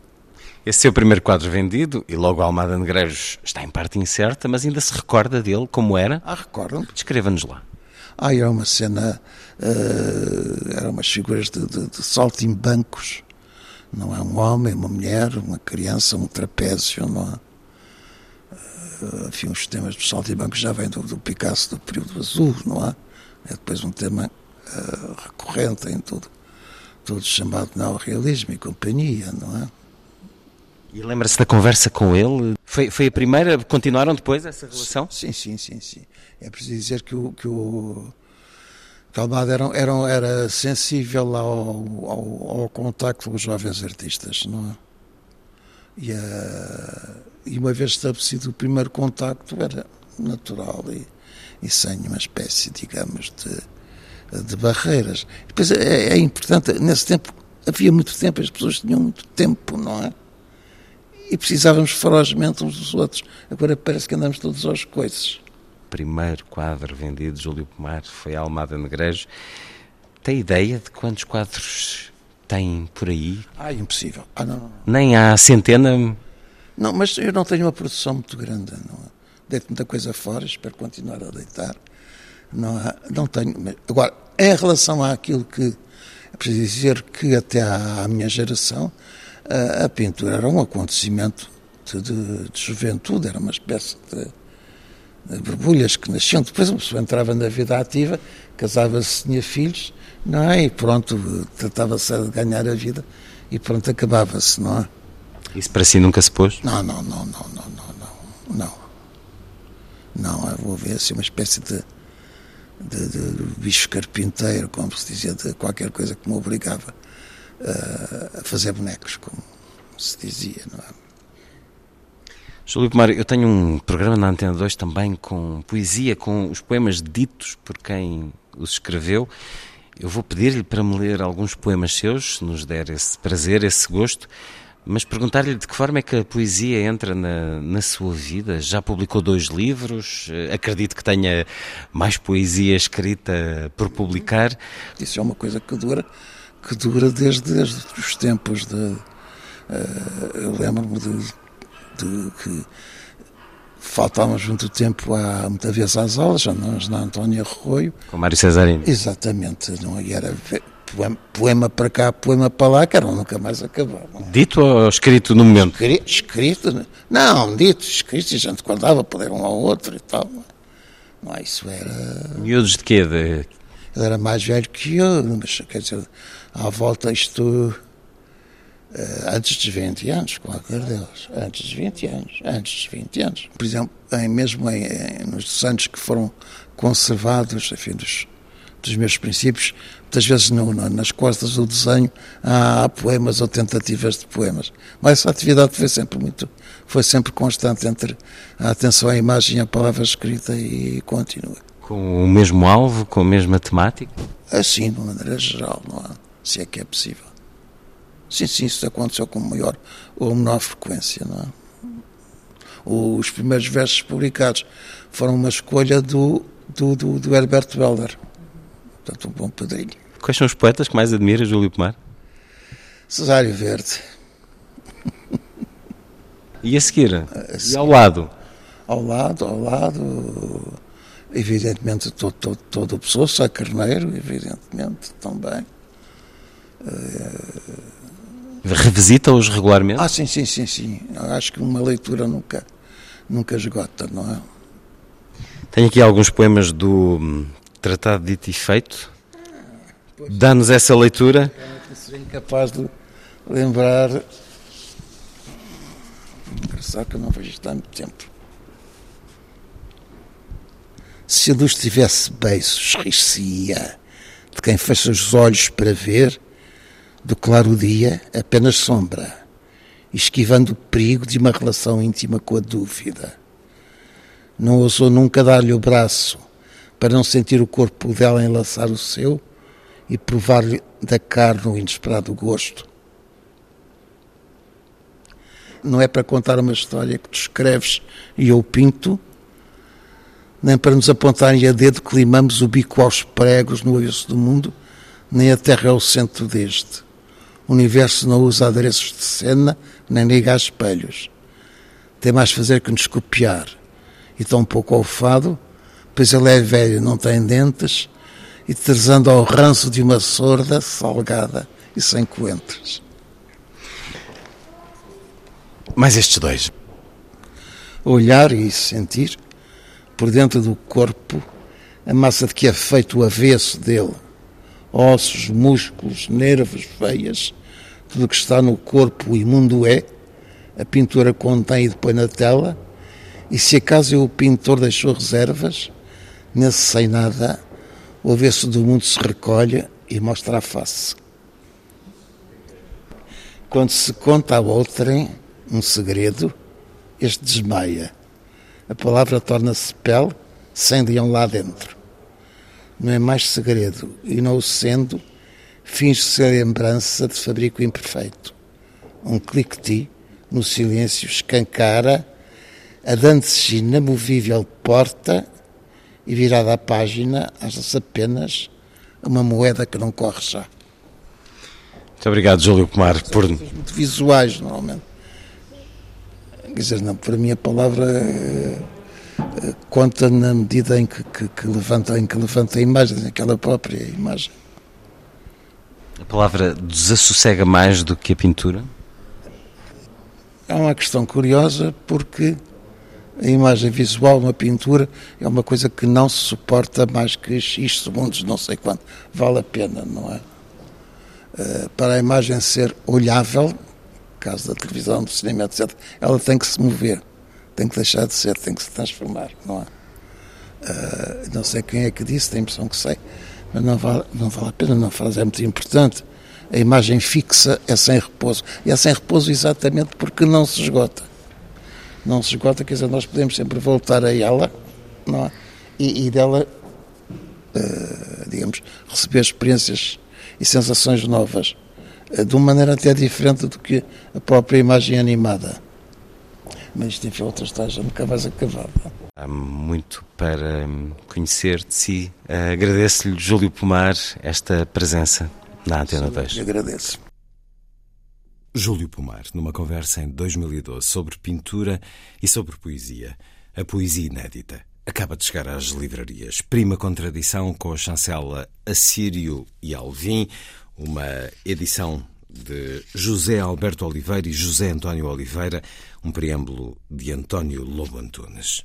S1: Esse seu primeiro quadro vendido, e logo a Almada Negreiros está em parte incerta, mas ainda se recorda dele como era?
S8: Ah, recordo
S1: Descreva-nos lá.
S8: Ah, era uma cena, uh, eram umas figuras de, de, de saltimbancos, não é um homem, uma mulher, uma criança, um trapézio, não? Uh, enfim, os temas dos saltimbancos já vêm do, do Picasso do período azul, não é? É depois um tema uh, recorrente em tudo, tudo chamado neorrealismo e companhia, não é?
S1: E lembra-se da conversa com ele? Foi, foi a primeira? Continuaram depois essa relação?
S8: Sim, sim, sim, sim. É preciso dizer que o, que o Calmado era, era, era sensível ao, ao, ao contacto com os jovens artistas, não é? E, uh, e uma vez estabelecido o primeiro contacto, era natural e, e sem uma espécie, digamos, de, de barreiras. Depois é, é importante, nesse tempo havia muito tempo, as pessoas tinham muito tempo, não é? E precisávamos ferozmente uns dos outros. Agora parece que andamos todos aos coices.
S1: Primeiro quadro vendido de Júlio Pomar foi a Almada Negrejo. Tem ideia de quantos quadros tem por aí?
S8: Ah, impossível. Ah, não.
S1: Nem há centena?
S8: Não, mas eu não tenho uma produção muito grande. Não deito muita coisa fora, espero continuar a deitar. Não, há, não tenho. Agora, em relação àquilo que é preciso dizer que até à, minha geração a, a, pintura era um acontecimento de, de, de, juventude, era uma espécie de borbulhas que nasciam. Depois a pessoa entrava na vida ativa, casava-se, tinha filhos, não é? E pronto, tratava-se de ganhar a vida e pronto, acabava-se, não é?
S1: Isso para si nunca se pôs?
S8: Não, não, não, não, não, não, não. não. Não, vou ver assim uma espécie de, de, de, bicho carpinteiro, como se dizia, de qualquer coisa que me obrigava uh, a fazer bonecos, como se dizia, não é?
S1: Júlio Pomar, eu tenho um programa na Antena 2 também com poesia, com os poemas ditos por quem os escreveu. Eu vou pedir-lhe para me ler alguns poemas seus, se nos der esse prazer, esse gosto. Mas perguntar-lhe de que forma é que a poesia entra na, na sua vida? Já publicou dois livros, eh, acredito que tenha mais poesia escrita por publicar.
S8: Isso é uma coisa que dura, que dura desde, desde os tempos de. Uh, eu lembro-me de, de, que faltávamos muito tempo há, muitas vezes às aulas, andávamos na Antónia Arroio.
S1: Com Mário Cesarino.
S8: Exatamente, não, e era poema, poema para cá, poema para lá, que eram nunca mais acabar.
S1: Dito ou escrito no momento?
S8: Escrito, escrito não, dito, escrito, e a gente guardava para ler um ao outro e tal. Não, isso era.
S1: Miúdos de quê? De...
S8: Ele era mais velho que eu, mas quer dizer, à volta isto. Uh, antes dos 20 anos, com a Deus, antes dos 20 anos, antes dos 20 anos. Por exemplo, em, mesmo em, em, nos anos que foram conservados, enfim, dos, dos meus princípios, muitas vezes no, nas costas do desenho há, há, poemas ou tentativas de poemas. Mas essa atividade foi sempre muito, foi sempre constante entre a atenção à imagem e a palavra escrita e continua.
S1: Com o mesmo alvo, com a mesma temática?
S8: Assim, de uma maneira geral, não há, se é que é possível. Sim, sim, isso aconteceu com maior ou menor frequência, não é? Os primeiros versos publicados foram uma escolha do, do, do, do Herbert Welder, portanto, um bom padrinho.
S1: Quais são os poetas que mais admira, Júlio Pomar?
S8: Cesário Verde.
S1: E a seguir? A seguir? E ao lado?
S8: Ao lado, ao lado, evidentemente, todo, todo, todo o pessoa, Sá Carneiro, evidentemente, também.
S1: Uh, Revisita-os regularmente?
S8: Ah, sim, sim, sim, sim. Acho que uma leitura nunca, nunca esgota, não é?
S1: Tenho aqui alguns poemas do hum, Tratado Dito e Feito. Dá-nos essa leitura.
S8: Eu seria incapaz de lembrar. Engraçado que eu não vejo isto há muito tempo. Se a luz tivesse beiços, rir-se-ia de quem fecha os olhos para ver do claro dia apenas sombra, esquivando o perigo de uma relação íntima com a dúvida. Não ousou nunca dar-lhe o braço para não sentir o corpo dela enlaçar o seu e provar-lhe da carne o inesperado gosto. Não é para contar uma história que tu escreves e eu pinto, nem para nos apontarem a dedo que limamos o bico aos pregos no avesso do mundo, nem a terra é o centro deste. O universo não usa adereços de cena, nem liga a espelhos. Tem mais fazer que nos copiar. E tão pouco ao fado, pois ele é velho, não tem dentes, e terzando ao ranço de uma sorda, salgada e sem coentros.
S1: Mais estes dois.
S8: Olhar e sentir, por dentro do corpo, a massa de que é feito o avesso dele ossos, músculos, nervos, veias, tudo o que está no corpo o imundo é, a pintura contém e depois na tela, e se acaso o pintor deixou reservas, nesse sem nada, o avesso do mundo se recolhe e mostra a face. Quando se conta a outrem um segredo, este desmaia. A palavra torna-se pele, sem leão lá dentro não é mais segredo, e não o sendo, finge ser lembrança de fabrico imperfeito. Um clique-ti, no silêncio, escancara, a dante-se inamovível porta e virada à página, acha-se apenas uma moeda que não corre já.
S1: Muito obrigado, Júlio Pomar. Por...
S8: Muito visuais, normalmente. Quer dizer, não, para mim a palavra eh, conta na medida em que, que, que, levanta, em que levanta a imagem, aquela própria imagem.
S1: A palavra desassossega mais do que a pintura?
S8: É uma questão curiosa porque a imagem visual, uma pintura, é uma coisa que não se suporta mais que X segundos, não sei quanto. Vale a pena, não é? Uh, para a imagem ser olhável, caso da televisão, do cinema, etc., ela tem que se mover tem que deixar de ser, tem que se transformar, não é? Uh, não sei quem é que disse, tenho a impressão que sei, mas não vale, não vale a pena, não frase é muito importante. A imagem fixa é sem repouso. E é sem repouso exatamente porque não se esgota. Não se esgota, quer dizer, nós podemos sempre voltar a ela, não é? E, e dela, uh, digamos, receber experiências e sensações novas, uh, de uma maneira até diferente do que a própria imagem animada mas enfim, outra estágio nunca vais acabar.
S1: Há muito para conhecer de si. Agradeço-lhe, Júlio Pomar, esta presença na Antena 2.
S8: Agradeço.
S6: Júlio Pomar, numa conversa em 2012 sobre pintura e sobre poesia. A poesia inédita. Acaba de chegar às livrarias. Prima contradição com a chancela Assírio e Alvim,
S1: uma edição de José Alberto Oliveira e José António Oliveira, um preâmbulo de António Lobo Antunes.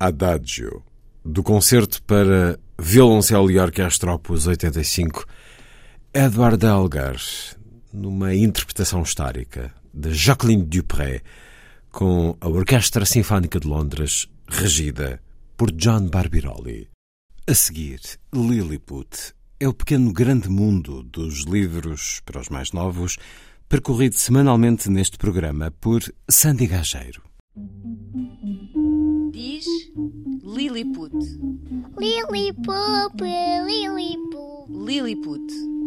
S1: Adagio, do concerto para violoncelo e orquestra Opus 85, Edward Elgar, numa interpretação histórica de Jacqueline Dupré, com a Orquestra Sinfónica de Londres, regida por John Barbirolli. A seguir, Lilliput é o pequeno grande mundo dos livros para os mais novos, percorrido semanalmente neste programa por Sandy Gageiro.
S9: Diz Lilliput.
S10: Lilliput, Lilliput.
S9: Lilliput.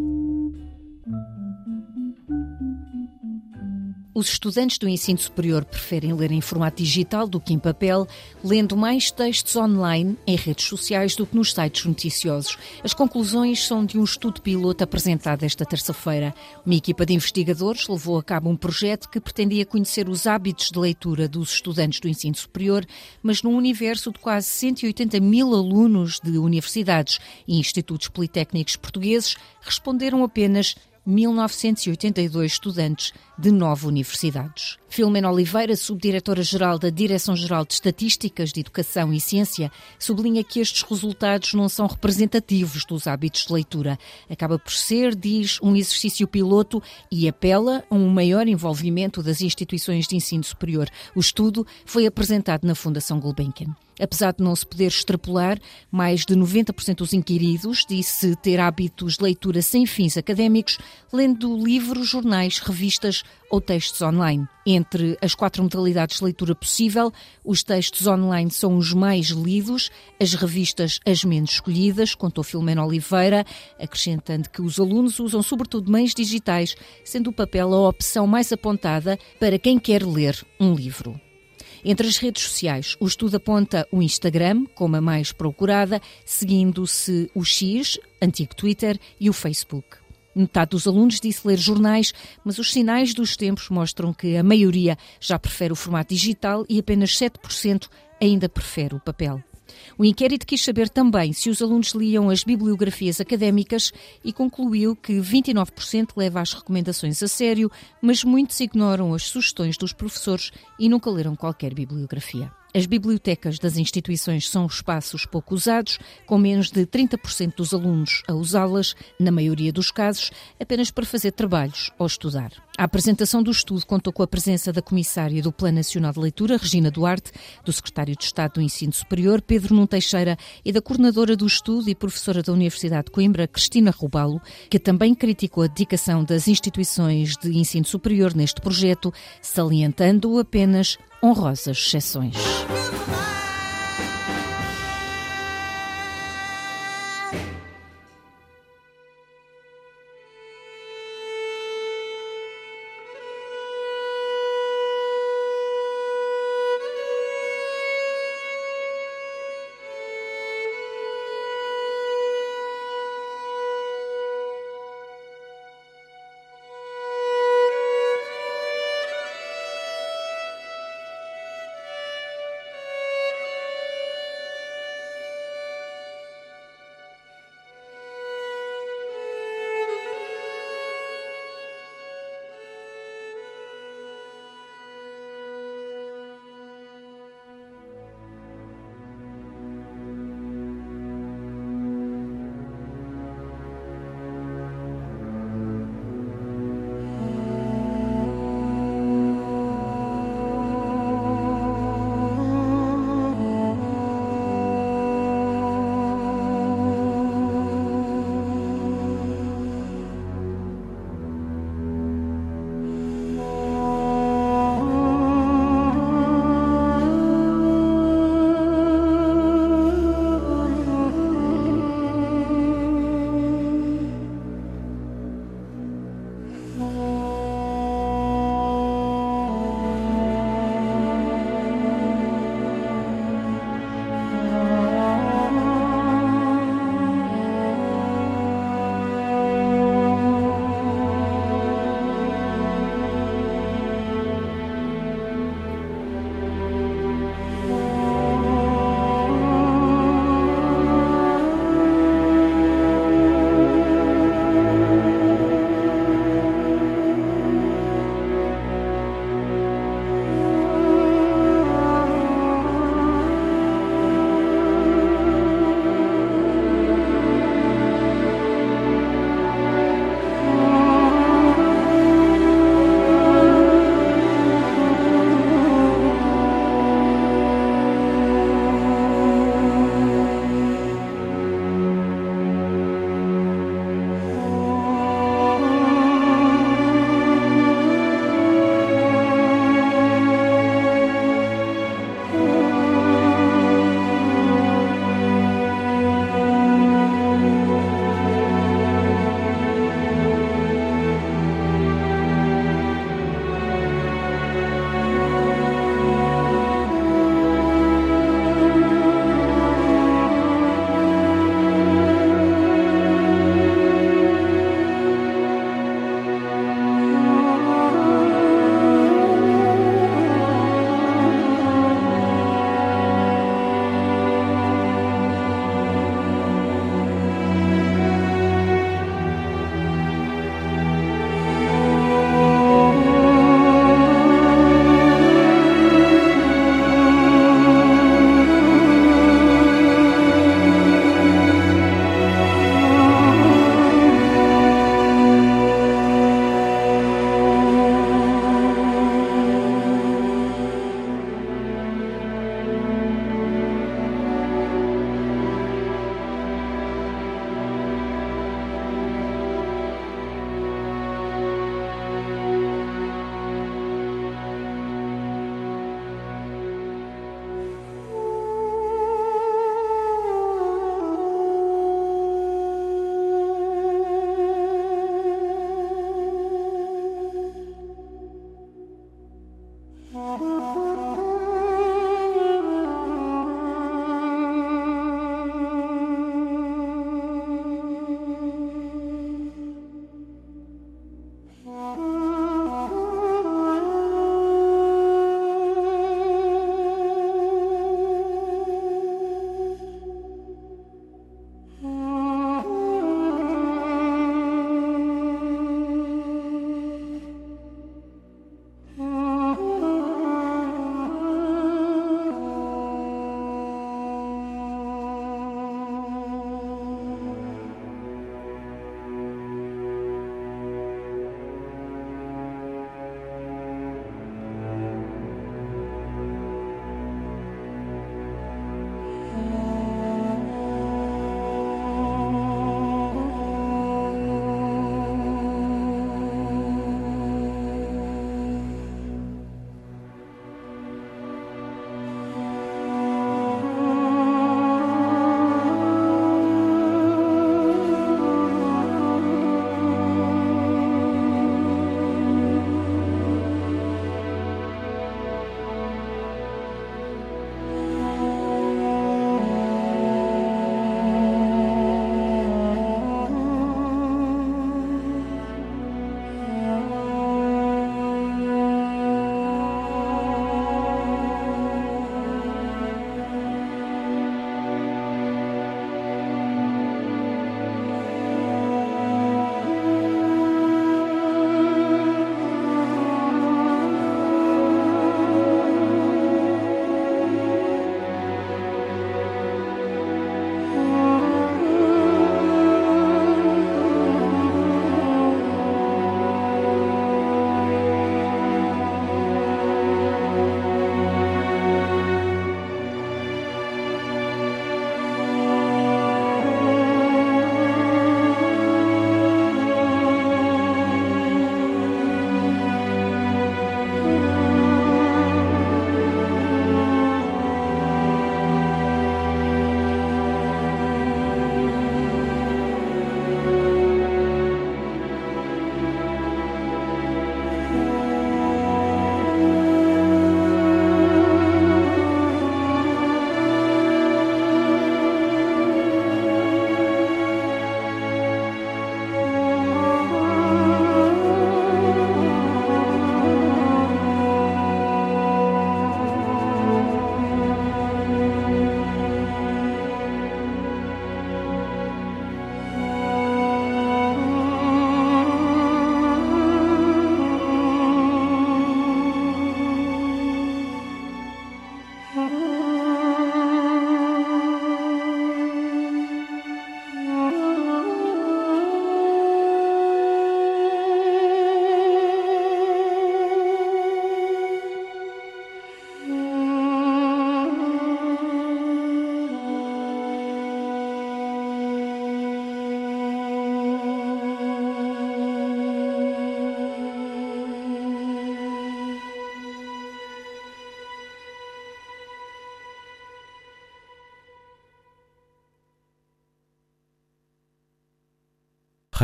S11: Os estudantes do ensino superior preferem ler em formato digital do que em papel, lendo mais textos online em redes sociais do que nos sites noticiosos. As conclusões são de um estudo piloto apresentado esta terça-feira. Uma equipa de investigadores levou a cabo um projeto que pretendia conhecer os hábitos de leitura dos estudantes do ensino superior, mas num universo de quase 180 mil alunos de universidades e institutos politécnicos portugueses, responderam apenas 1982 estudantes de nove universidades. Filomena Oliveira, subdiretora-geral da Direção-Geral de Estatísticas de Educação e Ciência, sublinha que estes resultados não são representativos dos hábitos de leitura. Acaba por ser, diz, um exercício piloto e apela a um maior envolvimento das instituições de ensino superior. O estudo foi apresentado na Fundação Gulbenkian. Apesar de não se poder extrapolar, mais de 90% dos inquiridos disse ter hábitos de leitura sem fins académicos, lendo livros, jornais, revistas ou textos online. Entre as quatro modalidades de leitura possível, os textos online são os mais lidos, as revistas as menos escolhidas, contou Filomena Oliveira, acrescentando que os alunos usam sobretudo meios digitais, sendo o papel a opção mais apontada para quem quer ler um livro. Entre as redes sociais, o estudo aponta o Instagram como a mais procurada, seguindo-se o X, antigo Twitter, e o Facebook. Metade dos alunos disse ler jornais, mas os sinais dos tempos mostram que a maioria já prefere o formato digital e apenas 7% ainda prefere o papel. O inquérito quis saber também se os alunos liam as bibliografias académicas e concluiu que 29% leva as recomendações a sério, mas muitos ignoram as sugestões dos professores e nunca leram qualquer bibliografia. As bibliotecas das instituições são espaços pouco usados, com menos de 30% dos alunos a usá-las, na maioria dos casos, apenas para fazer trabalhos ou estudar. A apresentação do estudo contou com a presença da Comissária do Plano Nacional de Leitura, Regina Duarte, do Secretário de Estado do Ensino Superior, Pedro Nuno Teixeira, e da coordenadora do estudo e professora da Universidade de Coimbra, Cristina Rubalo, que também criticou a dedicação das instituições de ensino superior neste projeto, salientando apenas honrosas exceções.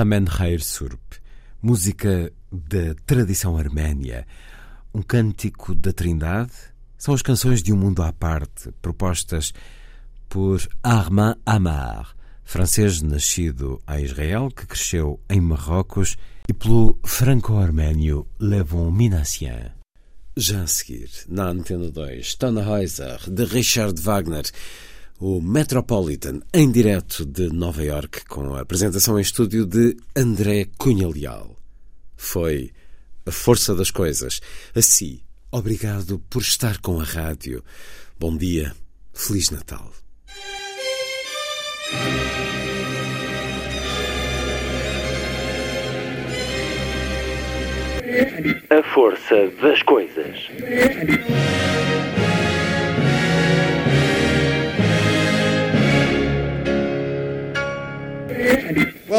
S1: Khair Surp, música da tradição arménia, um cântico da Trindade, são as canções de um mundo à parte, propostas por Armand Amar, francês nascido em Israel, que cresceu em Marrocos, e pelo franco-arménio Levon Minassian. Já a seguir, na Antena 2, Tannhäuser, de Richard Wagner, o Metropolitan, em direto de Nova York, com a apresentação em estúdio de André Cunha Leal. Foi a força das coisas. Assim, obrigado por estar com a rádio. Bom dia, Feliz Natal.
S12: A força das coisas.